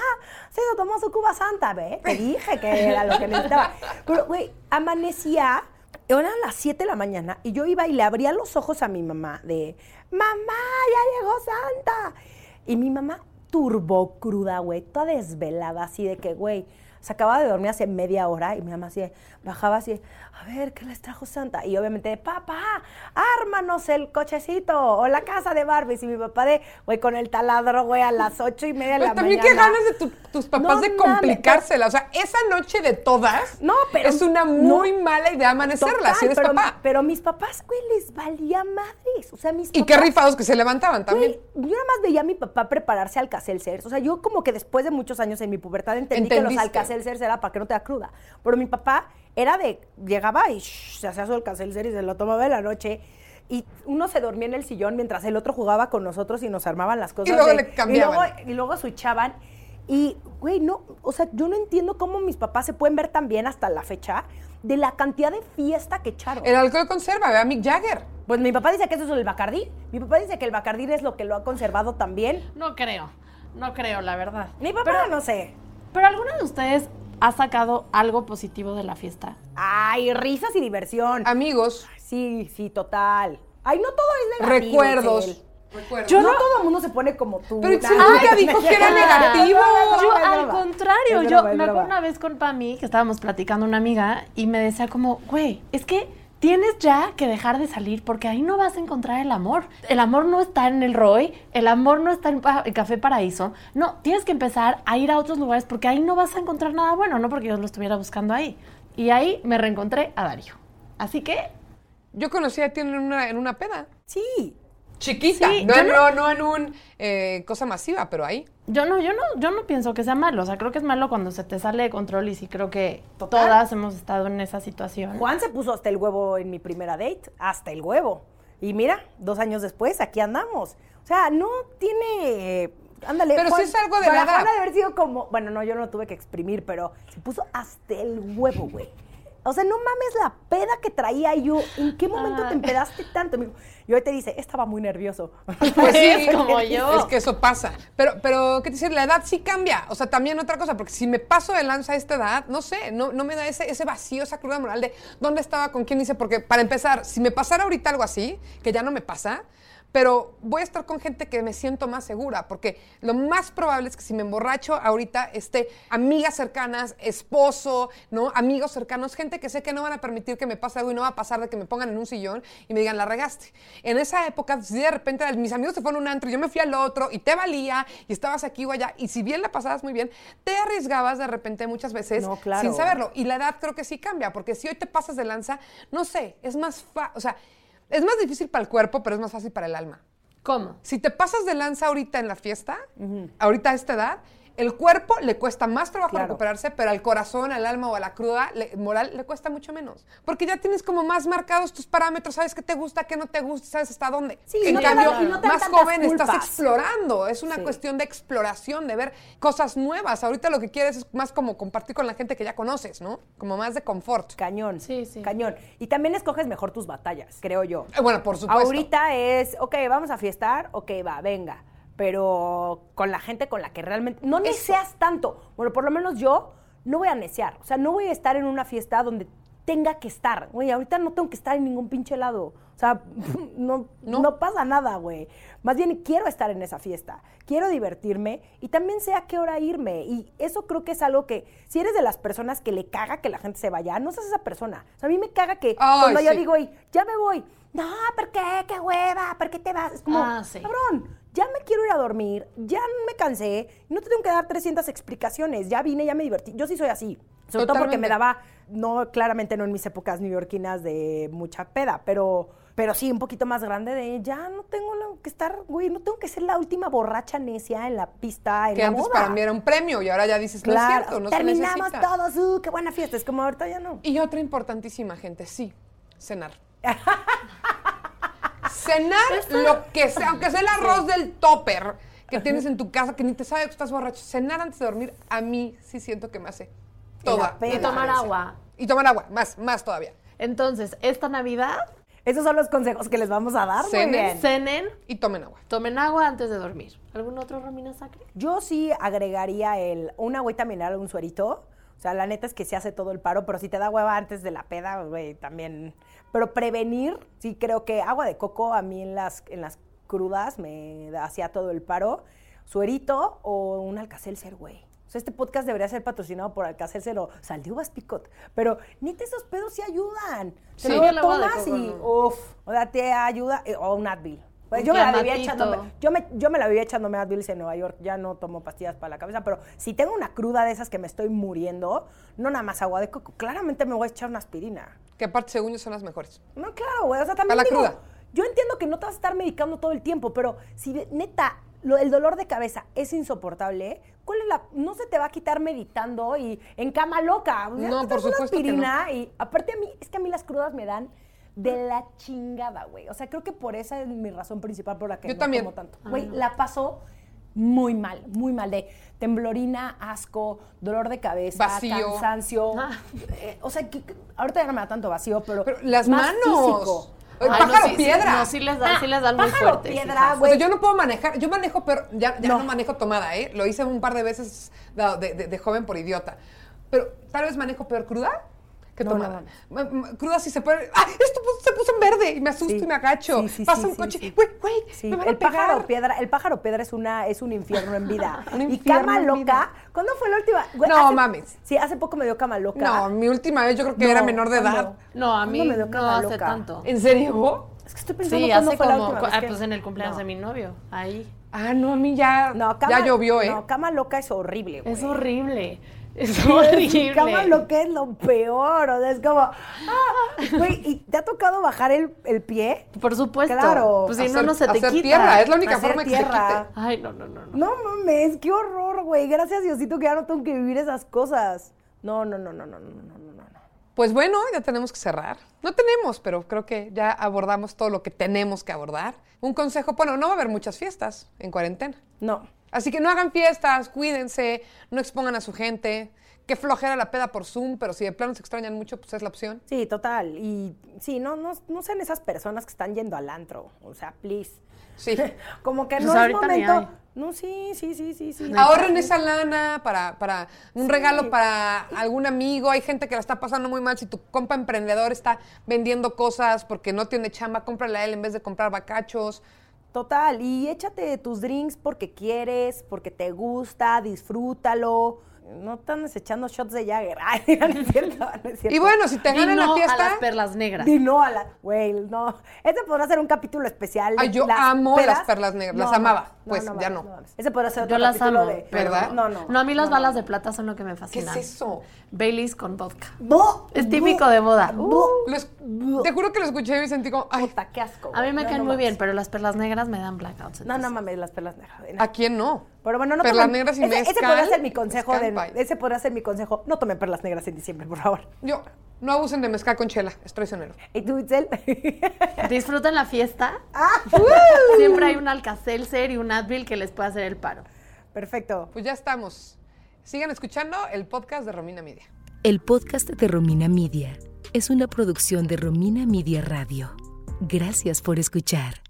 [SPEAKER 1] se lo tomó su cuba santa, ¿ve? Te dije que era lo que necesitaba. Pero, güey, amanecía, eran las 7 de la mañana, y yo iba y le abría los ojos a mi mamá de, mamá, ya llegó Santa. Y mi mamá turbo cruda, güey, toda desvelada, así de que, güey, se acababa de dormir hace media hora y mi mamá así, bajaba así, a ver, ¿qué les trajo Santa? Y obviamente, papá, ármanos el cochecito o la casa de Barbies. Y mi papá de, güey, con el taladro, güey, a las ocho y media de la
[SPEAKER 2] también
[SPEAKER 1] mañana.
[SPEAKER 2] qué ganas de tu- tus papás
[SPEAKER 1] No
[SPEAKER 2] de complicársela. O sea, esa noche de todas
[SPEAKER 1] No, pero-
[SPEAKER 2] es una muy mala idea amanecerla
[SPEAKER 1] Total,
[SPEAKER 2] si eres
[SPEAKER 1] pero,
[SPEAKER 2] papá.
[SPEAKER 1] pero mis papás, güey, les valía madres. O sea, mis
[SPEAKER 2] Y
[SPEAKER 1] papás...
[SPEAKER 2] qué rifados que se levantaban también.
[SPEAKER 1] Güey, yo nada más veía a mi papá prepararse alcacelcers. O sea, yo como que después de muchos años en mi pubertad entendí que los
[SPEAKER 2] Entendiste.
[SPEAKER 1] Alcacelcers era para que no te da cruda. Pero mi papá era de, llegaba y shh, se hacía su alcacelser y se lo tomaba en la noche. Y uno se dormía en el sillón mientras el otro jugaba con nosotros y nos armaban las cosas.
[SPEAKER 2] luego
[SPEAKER 1] de-
[SPEAKER 2] le cambiaban.
[SPEAKER 1] Y luego, y luego switchaban. Y, güey, no, o sea, yo no entiendo cómo mis papás se pueden ver tan bien hasta la fecha de la cantidad de fiesta que echaron.
[SPEAKER 2] El alcohol conserva, ve a Mick Jagger.
[SPEAKER 1] Pues mi papá dice que eso es el Bacardí. Mi papá dice que el Bacardí es lo que lo ha conservado también.
[SPEAKER 3] No creo, no creo, la verdad.
[SPEAKER 1] Mi papá
[SPEAKER 3] Pero,
[SPEAKER 1] no sé.
[SPEAKER 3] Pero ¿alguno de ustedes ha sacado algo positivo de la fiesta?
[SPEAKER 1] Ay, risas y diversión.
[SPEAKER 2] Amigos,
[SPEAKER 1] Sí, sí, total. Ay, no todo es negativo.
[SPEAKER 2] recuerdos. Recuerdos.
[SPEAKER 1] Yo no, todo el mundo se pone como tú.
[SPEAKER 2] Pero
[SPEAKER 1] Ay,
[SPEAKER 2] nunca dijo que era negativo.
[SPEAKER 3] Yo, al contrario, yo me acuerdo una vez con Pami que estábamos platicando una amiga y me decía como, güey, es que tienes ya que dejar de salir porque ahí no vas a encontrar el amor. El amor no está en el Roy, el amor no está en el Café Paraíso. No, tienes que empezar a ir a otros lugares porque ahí no vas a encontrar nada bueno, no porque yo lo estuviera buscando ahí. Y ahí me reencontré a Darío. Así que,
[SPEAKER 2] Yo conocí a ti en una, en una peda.
[SPEAKER 1] Sí.
[SPEAKER 2] Chiquita.
[SPEAKER 3] Sí,
[SPEAKER 2] no, no, no en un eh, cosa masiva, pero ahí.
[SPEAKER 3] Yo no, yo no, yo no pienso que sea malo. O sea, creo que es malo cuando se te sale de control y sí creo que
[SPEAKER 1] Total.
[SPEAKER 3] todas hemos estado en esa situación.
[SPEAKER 1] Juan se puso hasta el huevo en mi primera date. Hasta el huevo. Y mira, dos años después, aquí andamos. O sea, no tiene. eh, Ándale.
[SPEAKER 2] Pero sí
[SPEAKER 1] Juan-
[SPEAKER 2] es algo de
[SPEAKER 1] para
[SPEAKER 2] la edad.
[SPEAKER 1] Juan ha de haber sido como. Bueno, no, yo no lo tuve que exprimir, pero se puso hasta el huevo, güey. O sea, no mames la peda que traía yo. ¿En qué momento
[SPEAKER 3] Ah.
[SPEAKER 1] te empedaste tanto? Me dijo- Y hoy te dice, estaba muy nervioso.
[SPEAKER 2] Pues sí,
[SPEAKER 3] Es como yo.
[SPEAKER 2] Es que eso pasa. Pero, pero, ¿qué te dice? La edad sí cambia. O sea, también otra cosa, porque si me paso de lanza a esta edad, no sé, no, no me da ese, ese vacío, esa cruda moral de dónde estaba, con quién hice. Porque, para empezar, si me pasara ahorita algo así, que ya no me pasa, pero voy a estar con gente que me siento más segura, porque lo más probable es que si me emborracho ahorita esté amigas cercanas, esposo, ¿no? Amigos cercanos, gente que sé que no van a permitir que me pase algo y no va a pasar de que me pongan en un sillón y me digan, la regaste. En esa época, si de repente mis amigos se fueron a un antro y yo me fui al otro y te valía y estabas aquí o allá, y si bien la pasabas muy bien, te arriesgabas de repente muchas veces
[SPEAKER 1] No, claro.
[SPEAKER 2] sin saberlo. Y la edad creo que sí cambia, porque si hoy te pasas de lanza, no sé, es más fa o sea, es más difícil para el cuerpo, pero es más fácil para el alma.
[SPEAKER 3] ¿Cómo?
[SPEAKER 2] Si te pasas de lanza ahorita en la fiesta, ahorita a esta edad, el cuerpo le cuesta más trabajo
[SPEAKER 1] Claro.
[SPEAKER 2] recuperarse, pero al corazón, al alma o a la cruda le- moral le cuesta mucho menos. Porque ya tienes como más marcados tus parámetros, sabes qué te gusta, qué no te gusta, sabes hasta dónde.
[SPEAKER 1] Sí,
[SPEAKER 2] en
[SPEAKER 1] no
[SPEAKER 2] cambio,
[SPEAKER 1] dan- y no te
[SPEAKER 2] más joven estás explorando. Es una
[SPEAKER 1] Sí.
[SPEAKER 2] cuestión de exploración, de ver cosas nuevas. Ahorita lo que quieres es más como compartir con la gente que ya conoces, ¿no? Como más de confort.
[SPEAKER 1] Cañón.
[SPEAKER 3] Sí, sí.
[SPEAKER 1] Cañón. Y también escoges mejor tus batallas, creo yo.
[SPEAKER 2] Eh, Bueno, por supuesto.
[SPEAKER 1] Ahorita es, ok, vamos a fiestar, ok, va, venga. Pero con la gente con la que realmente. No neceas tanto. Bueno, por lo menos yo no voy a necear. O sea, no voy a estar en una fiesta donde tenga que estar. Güey, ahorita no tengo que estar en ningún pinche lado. O sea, no,
[SPEAKER 2] No.
[SPEAKER 1] no. pasa nada, güey. Más bien quiero estar en esa fiesta. Quiero divertirme y también sé a qué hora irme. Y eso creo que es algo que, si eres de las personas que le caga que la gente se vaya, no seas esa persona. O sea, a mí me caga que
[SPEAKER 2] Ay,
[SPEAKER 1] cuando yo digo, "Ey, ya me voy. No, ¿por qué? ¿Qué hueva? ¿Por qué te vas? Es como,
[SPEAKER 3] Ah, sí.
[SPEAKER 1] cabrón, ya me quiero ir a dormir, ya me cansé, no te tengo que dar 300 explicaciones, ya vine, ya me divertí. Yo sí soy así, sobre todo porque me daba, no, claramente no en mis épocas neoyorquinas de mucha peda, pero, pero sí un poquito más grande de ya no tengo que estar, güey, no tengo que ser la última borracha necia en la pista, en
[SPEAKER 2] Que
[SPEAKER 1] la
[SPEAKER 2] antes
[SPEAKER 1] boda.
[SPEAKER 2] para mí era un premio y ahora ya dices, no es
[SPEAKER 1] Claro,
[SPEAKER 2] cierto, no
[SPEAKER 1] terminamos todos, uh, qué buena fiesta, es como ahorita ya no.
[SPEAKER 2] Y otra importantísima, gente, sí, cenar. cenar lo que sea, aunque sea el arroz del topper que tienes en tu casa, que ni te sabe que estás borracho. Cenar antes de dormir, a mí sí siento que me hace toda.
[SPEAKER 1] peda.
[SPEAKER 3] Y
[SPEAKER 2] la
[SPEAKER 3] tomar agua.
[SPEAKER 2] Y tomar agua, más, más todavía.
[SPEAKER 3] Entonces, esta Navidad,
[SPEAKER 1] Esos son los consejos que les vamos a dar, muy
[SPEAKER 2] Cenen.
[SPEAKER 1] bien.
[SPEAKER 3] cenen,
[SPEAKER 2] Y tomen agua.
[SPEAKER 3] tomen agua antes de dormir. ¿Algún otro Romina Sacre?
[SPEAKER 1] Yo sí agregaría el una agüita mineral, un suerito. O sea, la neta es que se hace todo el paro, pero si te da hueva antes de la peda, güey, también. Pero prevenir, sí creo que agua de coco a mí en las, en las crudas me hacía todo el paro. Suerito o un alcacelser, güey. O sea, este podcast debería ser patrocinado por Alcacelser o Sal de Uvas Picot. Pero neta, esos pedos sí ayudan. Te
[SPEAKER 2] Sí.
[SPEAKER 1] lo tomas
[SPEAKER 3] coco
[SPEAKER 1] y,
[SPEAKER 3] no.
[SPEAKER 1] uff, o sea, te ayuda. eh, O un Advil. Pues yo me la vivía echándome, yo me, yo me la vivía echándome Advil en Nueva York, ya no tomo pastillas para la cabeza, pero si tengo una cruda de esas que me estoy muriendo, no nada más agua de coco, claramente me voy a echar una aspirina.
[SPEAKER 2] Que aparte, según yo, son las mejores.
[SPEAKER 1] No, claro, güey, o sea, también
[SPEAKER 2] Para la
[SPEAKER 1] digo,
[SPEAKER 2] cruda.
[SPEAKER 1] yo entiendo que no te vas a estar medicando todo el tiempo, pero si de- neta lo- el dolor de cabeza es insoportable, ¿cuál es la no se te va a quitar meditando y en cama loca? O sea,
[SPEAKER 2] No,
[SPEAKER 1] te
[SPEAKER 2] por
[SPEAKER 1] una
[SPEAKER 2] supuesto que no.
[SPEAKER 1] aspirina y aparte a mí es que a mí las crudas me dan de la chingada, güey. O sea, creo que por esa es mi razón principal por la que
[SPEAKER 2] Yo
[SPEAKER 1] no
[SPEAKER 2] también.
[SPEAKER 1] tomo tanto. Güey, la paso muy mal, muy mal de temblorina, asco, dolor de cabeza,
[SPEAKER 2] Vacío.
[SPEAKER 1] cansancio.
[SPEAKER 3] Ah.
[SPEAKER 1] Eh, o sea, que, ahorita ya no me da tanto vacío, pero,
[SPEAKER 2] Pero las
[SPEAKER 1] más
[SPEAKER 2] manos.
[SPEAKER 1] físico.
[SPEAKER 2] El
[SPEAKER 3] Ay,
[SPEAKER 2] pájaro
[SPEAKER 3] no, sí, sí,
[SPEAKER 2] piedra.
[SPEAKER 3] no, sí les dan, sí les dan muy
[SPEAKER 1] pájaro
[SPEAKER 3] fuerte.
[SPEAKER 1] piedra.
[SPEAKER 2] O
[SPEAKER 1] güey.
[SPEAKER 2] sea, yo no puedo manejar, yo manejo, pero ya, ya no.
[SPEAKER 1] No.
[SPEAKER 2] manejo tomada, ¿eh? Lo hice un par de veces de, de- de- de joven por idiota. Pero tal vez manejo peor cruda que
[SPEAKER 1] No, no
[SPEAKER 2] cruda sí se puede. ¡Ah! Esto se puso en verde y me asusto
[SPEAKER 1] Sí.
[SPEAKER 2] y me agacho.
[SPEAKER 1] Sí, sí,
[SPEAKER 2] Pasa
[SPEAKER 1] sí,
[SPEAKER 2] un coche.
[SPEAKER 1] sí.
[SPEAKER 2] Güey, güey,
[SPEAKER 1] Sí,
[SPEAKER 2] me van a
[SPEAKER 1] el pájaro piedra, el pájaro piedra es una es un infierno en vida.
[SPEAKER 2] Un
[SPEAKER 1] y
[SPEAKER 2] infierno
[SPEAKER 1] cama
[SPEAKER 2] en
[SPEAKER 1] loca,
[SPEAKER 2] vida.
[SPEAKER 1] ¿cuándo fue la última? Güey,
[SPEAKER 2] No,
[SPEAKER 1] hace-
[SPEAKER 2] mames.
[SPEAKER 1] Sí, hace poco me dio cama loca.
[SPEAKER 2] No, mi última vez yo creo que
[SPEAKER 1] No,
[SPEAKER 2] era menor de edad.
[SPEAKER 3] No, a mí
[SPEAKER 1] ¿Cuándo me dio
[SPEAKER 3] no
[SPEAKER 1] cama
[SPEAKER 3] hace
[SPEAKER 1] loca?
[SPEAKER 3] tanto.
[SPEAKER 2] ¿En serio?
[SPEAKER 1] Es que estoy pensando
[SPEAKER 3] Sí,
[SPEAKER 1] cuándo
[SPEAKER 3] hace
[SPEAKER 1] fue la última vez
[SPEAKER 3] ah,
[SPEAKER 1] que-
[SPEAKER 3] pues en el cumpleaños
[SPEAKER 1] No.
[SPEAKER 3] de mi novio, ahí.
[SPEAKER 2] Ah, no, a mí ya,
[SPEAKER 1] No, cama,
[SPEAKER 2] ya llovió, ¿eh?
[SPEAKER 1] No, cama loca es horrible, güey.
[SPEAKER 3] Es horrible, es horrible.
[SPEAKER 1] Cama loca es lo peor, o sea, es como, ah, güey, ¿y te ha tocado bajar el, el pie?
[SPEAKER 3] Por supuesto.
[SPEAKER 1] Claro.
[SPEAKER 3] Pues si no,
[SPEAKER 2] Hacer-
[SPEAKER 3] no se te
[SPEAKER 2] hacer
[SPEAKER 3] quita.
[SPEAKER 2] tierra, es la única
[SPEAKER 1] Hacer
[SPEAKER 2] forma que
[SPEAKER 1] tierra.
[SPEAKER 2] se quite.
[SPEAKER 3] Ay, no, no, no. no.
[SPEAKER 1] No mames, qué horror, güey. Gracias Diosito que ya no tengo que vivir esas cosas. No, no, no, no, no, no, no, no, no.
[SPEAKER 2] Pues bueno, ya tenemos que cerrar. No tenemos, pero creo que ya abordamos todo lo que tenemos que abordar. Un consejo, bueno, no va a haber muchas fiestas en cuarentena.
[SPEAKER 1] No.
[SPEAKER 2] Así que no hagan fiestas, cuídense, no expongan a su gente. Qué flojera la peda por Zoom, pero si de plano se extrañan mucho, pues es la opción.
[SPEAKER 1] Sí, total. Y sí, no, no, no sean esas personas que están yendo al antro. O sea, please.
[SPEAKER 2] Sí.
[SPEAKER 1] Como que
[SPEAKER 3] Pues
[SPEAKER 1] no es momento.
[SPEAKER 3] hay.
[SPEAKER 1] No, sí, sí, sí, sí, sí.
[SPEAKER 2] Ahorren esa lana para, para un regalo para algún amigo. Hay gente que la está pasando muy mal. Si tu compa emprendedor está vendiendo cosas porque no tiene chamba, cómprale a él en vez de comprar bacachos.
[SPEAKER 1] Total. Y échate tus drinks porque quieres, porque te gusta, disfrútalo. No te andes echando shots de Jagger. Ay, no es cierto, no es cierto.
[SPEAKER 2] Y bueno, si te ganan
[SPEAKER 3] no
[SPEAKER 2] la
[SPEAKER 3] a
[SPEAKER 2] fiesta.
[SPEAKER 3] las perlas negras.
[SPEAKER 1] Di no a la. Güey, no. Este podrá ser un capítulo especial.
[SPEAKER 2] Ay, yo
[SPEAKER 1] las
[SPEAKER 2] amo las perlas negras, las amaba. Pues, ya
[SPEAKER 1] mames,
[SPEAKER 2] no.
[SPEAKER 1] mames. Ese podrá ser otro
[SPEAKER 3] Yo las amo,
[SPEAKER 1] de.
[SPEAKER 2] ¿verdad?
[SPEAKER 1] No, no.
[SPEAKER 3] No, a mí las balas de plata son lo que me
[SPEAKER 2] ¿Qué es
[SPEAKER 3] fascinan.
[SPEAKER 2] eso?
[SPEAKER 3] Baileys con vodka.
[SPEAKER 1] No.
[SPEAKER 3] Es típico de boda.
[SPEAKER 1] No.
[SPEAKER 3] Uh.
[SPEAKER 2] Te juro que lo escuché y sentí como, ay,
[SPEAKER 1] Puta, qué asco.
[SPEAKER 3] A mí me
[SPEAKER 1] No,
[SPEAKER 3] caen
[SPEAKER 1] no
[SPEAKER 3] muy
[SPEAKER 1] mames.
[SPEAKER 3] bien, pero las perlas negras me dan blackouts.
[SPEAKER 1] No, no mames, las perlas negras.
[SPEAKER 2] ¿a quién no?
[SPEAKER 1] Pero bueno, no
[SPEAKER 2] Perlas
[SPEAKER 1] tomen-
[SPEAKER 2] negras y
[SPEAKER 1] ese, ese podría ser mi consejo. De, ese podría ser mi consejo. No tomen perlas negras en diciembre, por favor.
[SPEAKER 2] Yo, no abusen de mezcal con chela, es traicionero.
[SPEAKER 1] ¿Y tú, Itzel?
[SPEAKER 3] Disfruten la fiesta.
[SPEAKER 1] Ah.
[SPEAKER 3] Siempre hay un Alcacelser y un Advil que les puede hacer el paro.
[SPEAKER 1] Perfecto.
[SPEAKER 2] Pues ya estamos. Sigan escuchando el podcast de Romina Media.
[SPEAKER 4] El podcast de Romina Media es una producción de Romina Media Radio. Gracias por escuchar.